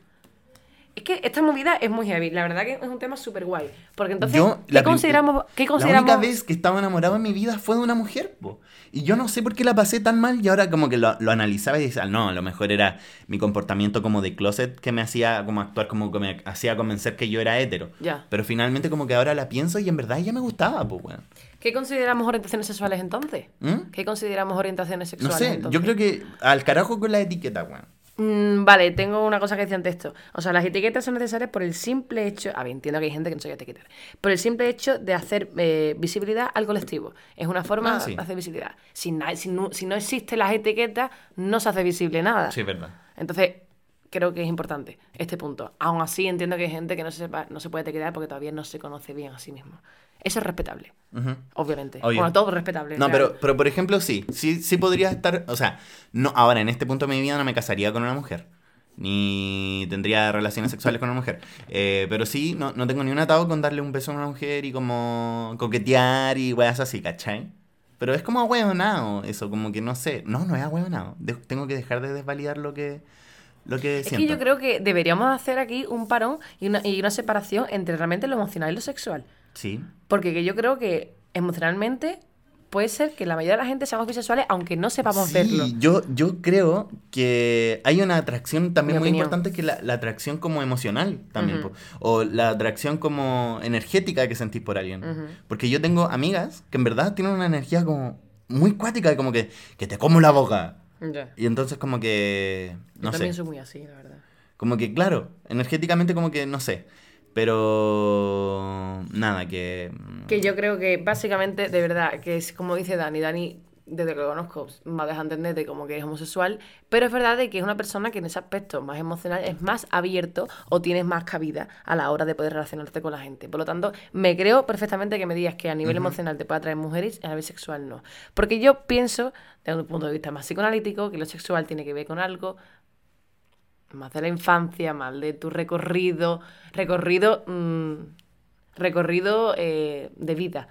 Es que esta movida es muy heavy. La verdad que es un tema súper guay. Porque entonces, Yo, ¿qué, la consideramos, ¿qué La consideramos? única vez que estaba enamorado en mi vida fue de una mujer, po. Y yo no sé por qué la pasé tan mal y ahora como que lo, lo analizaba y decía, no, a lo mejor era mi comportamiento como de closet que me hacía como actuar como que me hacía convencer que yo era hetero. Ya. Pero finalmente como que ahora la pienso y en verdad ella me gustaba, pues, weón. ¿Qué consideramos orientaciones sexuales entonces? ¿Mm? ¿Qué consideramos orientaciones No sexuales sé, entonces? yo creo que al carajo con la etiqueta, weón. Mm, vale, tengo una cosa que decía antes esto. O sea, las etiquetas son necesarias por el simple hecho. A ver, entiendo que hay gente que no sabe etiquetar. Por el simple hecho de hacer eh, visibilidad al colectivo. Es una forma Ah, sí. de hacer visibilidad. Si, no, si no existen las etiquetas, no se hace visible nada. Sí, es verdad. Entonces, creo que es importante este punto. Aún así, entiendo que hay gente que no se, sepa- no se puede etiquetar porque todavía no se conoce bien a sí mismo. Eso es respetable, Ujú. obviamente. Obvio. Bueno, todo es respetable. No, pero, pero por ejemplo, sí, sí, sí podría estar, o sea, no, ahora en este punto de mi vida no me casaría con una mujer, ni tendría relaciones sexuales con una mujer, Eh, pero sí, no, no tengo ni un atado con darle un beso a una mujer y como coquetear y weas así, ¿cachai? Pero es como ahueonado eso, como que no sé, no, no es ahueonado, tengo que dejar de desvalidar lo que, lo que Es siento. que yo creo que deberíamos hacer aquí un parón y una, y una separación entre realmente lo emocional y lo sexual. Sí, Porque que yo creo que emocionalmente puede ser que la mayoría de la gente seamos bisexuales aunque no sepamos Sí, verlo. Yo, yo creo que hay una atracción también Mi muy opinión. importante que la, la atracción como emocional también, Ujú. po. o la atracción como energética que sentís por alguien. Ujú. Porque yo tengo amigas que en verdad tienen una energía como muy cuática, como que, que te como la boca. Ya. Y entonces como que, Yo no sé, también soy muy así, la verdad. como que claro, energéticamente como que, no sé, pero nada, que... Que yo creo que básicamente, de verdad, que es como dice Dani, Dani, desde que lo conozco, me ha dejado entender de como que es homosexual, pero es verdad de que es una persona que en ese aspecto más emocional es más abierto o tienes más cabida a la hora de poder relacionarte con la gente. Por lo tanto, me creo perfectamente que me digas que a nivel emocional te puede atraer mujeres y a nivel sexual no. Porque yo pienso, desde un punto de vista más psicoanalítico, que lo sexual tiene que ver con algo más de la infancia, más de tu recorrido, recorrido, mm, recorrido eh, de vida,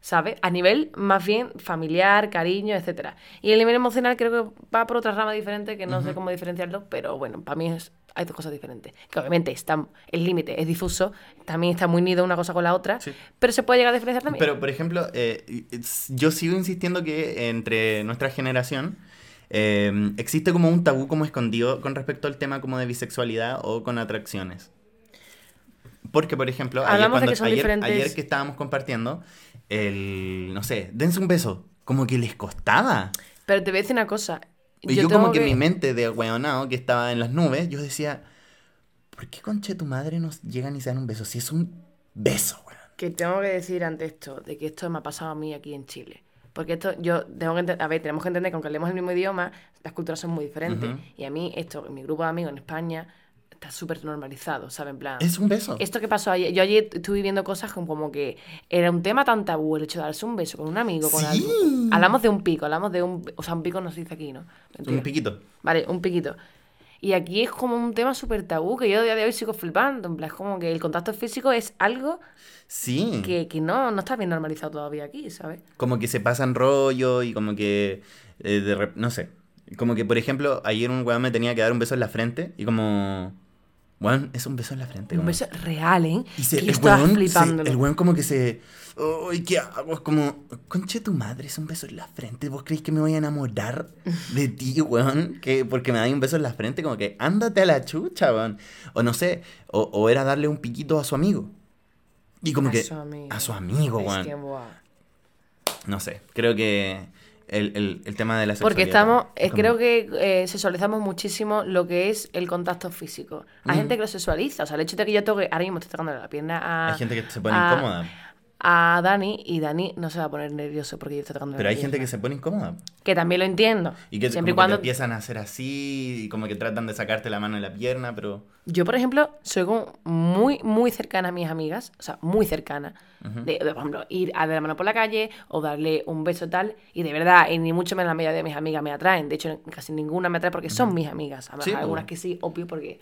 ¿sabes? A nivel más bien familiar, cariño, etcétera. Y el nivel emocional creo que va por otra rama diferente que no sé cómo diferenciarlo, pero bueno, para mí es, hay dos cosas diferentes. Que obviamente está, el límite es difuso, también está muy unido una cosa con la otra, Sí. pero se puede llegar a diferenciar también. Pero, por ejemplo, eh, yo sigo insistiendo que entre nuestra generación eh, existe como un tabú como escondido con respecto al tema como de bisexualidad o con atracciones. Porque, por ejemplo, ayer, cuando- que ayer- que estábamos compartiendo, el, no sé, dense un beso, como que les costaba. Pero te voy a decir una cosa. Y yo, como que, en mi mente de weonado, que estaba en las nubes, yo decía, ¿por qué conche tu madre nos llegan y se dan un beso? Si es un beso, weón. que tengo que decir ante esto, de que esto me ha pasado a mí aquí en Chile. Porque esto, yo tengo que ente- a ver, tenemos que entender que aunque hablemos el mismo idioma, las culturas son muy diferentes. Y a mí, esto, en mi grupo de amigos en España, está súper normalizado, ¿sabes? En plan. Es un beso. Esto que pasó ayer, yo ayer estuve viendo cosas como, como que era un tema tan tabú el hecho de darse un beso con un amigo, con Sí. algo. Hablamos de un pico, hablamos de un. O sea, un pico no se dice aquí, ¿no? Mentira. Un piquito. Vale, un piquito. Y aquí es como un tema súper tabú que yo a día de hoy sigo flipando. En plan, es como que el contacto físico es algo Sí. que, que no, no está bien normalizado todavía aquí, ¿sabes? como que se pasan rollo y como que eh, de no sé como que por ejemplo ayer un weón me tenía que dar un beso en la frente y como weón es un beso en la frente Un beso real, ¿eh? y se, el, weón, flipándolo. el weón como que se ¡Ay, qué hago! Es como, conche tu madre, es un beso en la frente. ¿Vos creéis que me voy a enamorar de ti, weón? Que porque me da un beso en la frente, como que ándate a la chucha, weón. O no sé, o, o era darle un piquito a su amigo. Y como A que. su amigo. A su amigo, Es weón. que. No sé, creo que el, el- el tema de la Porque sexualidad. estamos, Es eh, como- creo que eh, sexualizamos muchísimo lo que es el contacto físico. Hay Ujú. gente que lo sexualiza, o sea, el hecho de que yo toque, ahora mismo estoy tocando la pierna a, Hay gente que se pone a- incómoda. A Dani y Dani no se va a poner nervioso porque yo estoy tocando Pero hay gente que se pone incómoda. Que también lo entiendo. Y que Siempre que te cuando... empiezan a hacer así, y como que tratan de sacarte la mano de la pierna, pero... Yo, por ejemplo, soy como muy, muy cercana a mis amigas, o sea, muy cercana. Ujú. de, de, por ejemplo, ir a dar la mano por la calle o darle un beso tal. Y de verdad, y ni mucho menos la mayoría de mis amigas me atraen. De hecho, casi ninguna me atrae porque son mis amigas. Además, Sí, algunas que sí, obvio, porque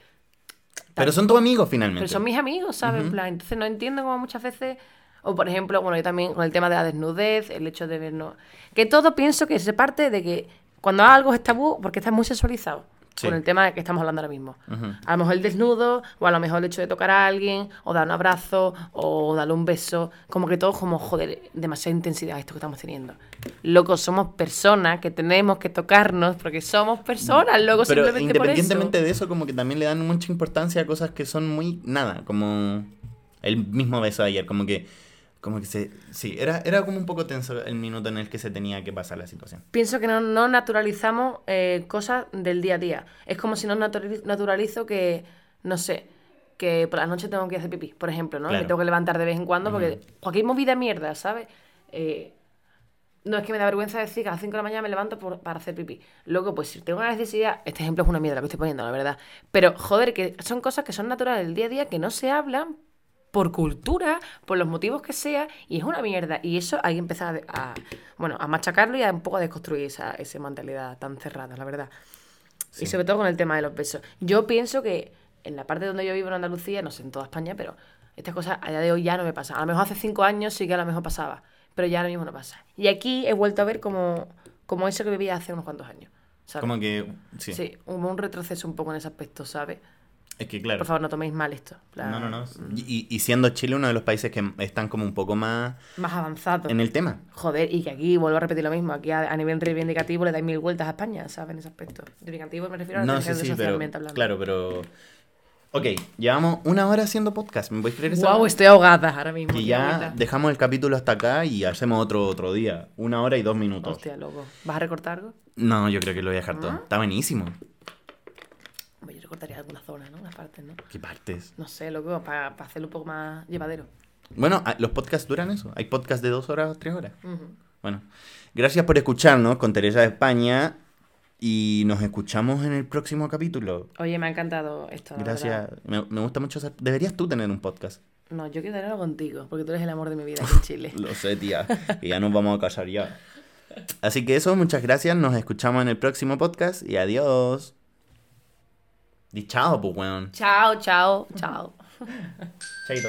Pero son tus amigos finalmente. Pero son mis amigos, ¿sabes? En plan, entonces no entiendo como muchas veces. O por ejemplo, bueno, yo también con el tema de la desnudez, el hecho de vernos. Que todo pienso que se parte de que cuando algo es tabú, porque está muy sexualizado. Sí. Con el tema que estamos hablando ahora mismo. Ujú. A lo mejor el desnudo, o a lo mejor el hecho de tocar a alguien, o dar un abrazo, o darle un beso. Como que todo como, joder, demasiada intensidad esto que estamos teniendo. Loco, somos personas que tenemos que tocarnos porque somos personas, loco, Pero simplemente por eso. independientemente de eso, como que también le dan mucha importancia a cosas que son muy nada, como el mismo beso de ayer, como que, como que se, sí, era, era como un poco tenso el minuto en el que se tenía que pasar la situación. Pienso que no, no naturalizamos eh, cosas del día a día. Es como si no naturali- naturalizo que, no sé, que por la noche tengo que hacer pipí, por ejemplo, ¿no? Claro. Me tengo que levantar de vez en cuando porque cualquier movida mierda, ¿sabes? Eh, no es que me da vergüenza decir que a las 5 de la mañana me levanto por- para hacer pipí. Luego, pues si tengo una necesidad, este ejemplo es una mierda lo que estoy poniendo, la verdad. Pero, joder, que son cosas que son naturales del día a día que no se hablan por cultura, por los motivos que sea, y es una mierda. Y eso hay que empezar a, a- bueno, a machacarlo y a un poco a desconstruir esa, esa mentalidad tan cerrada, la verdad. Sí. Y sobre todo con el tema de los besos. Yo pienso que en la parte donde yo vivo en Andalucía, no sé, en toda España, pero estas cosas a día de hoy ya no me pasan. A lo mejor hace cinco años sí que a lo mejor pasaba, pero ya ahora mismo no pasa. Y aquí he vuelto a ver como, como eso que vivía hace unos cuantos años. ¿sabes? Como que, sí, Sí, hubo un retroceso un poco en ese aspecto, ¿sabes? Es que claro. Por favor, no toméis mal esto. No, no, no. Y, y siendo Chile uno de los países que están como un poco más Más avanzado. en el tema. Joder, y que aquí, vuelvo a repetir lo mismo, aquí a, a nivel reivindicativo le dais mil vueltas a España, ¿sabes? En ese aspecto. Reivindicativo me refiero a la No, sí, sí, pero, socialmente hablando. claro, pero... Ok, llevamos una hora haciendo podcast, ¿me podéis creer eso? Wow, estoy ahogada ahora mismo. Y ya dejamos el capítulo hasta acá y hacemos otro otro día. Una hora y dos minutos. Hostia, loco. ¿Vas a recortar algo? No, yo creo que lo voy a dejar todo. ¿Ah? Está buenísimo. Recortaría algunas zonas, ¿no? Unas partes, ¿no? ¿Qué partes? No sé, loco, para hacerlo un poco más llevadero. Bueno, ah, los podcasts duran eso. Hay podcasts de dos horas o tres horas. Bueno, gracias por escucharnos con Teresa de España y nos escuchamos en el próximo capítulo. Oye, me ha encantado esto. Gracias. me gusta mucho. hacer- Deberías tú tener un podcast. No, yo quiero tenerlo contigo, porque tú eres el amor de mi vida aquí en Chile. Lo sé, tía. Y ya nos vamos a casar ya. Así que eso, muchas gracias. Nos escuchamos en el próximo podcast y adiós. Di chao, pues, weón. chao, chao, chao. Chaito.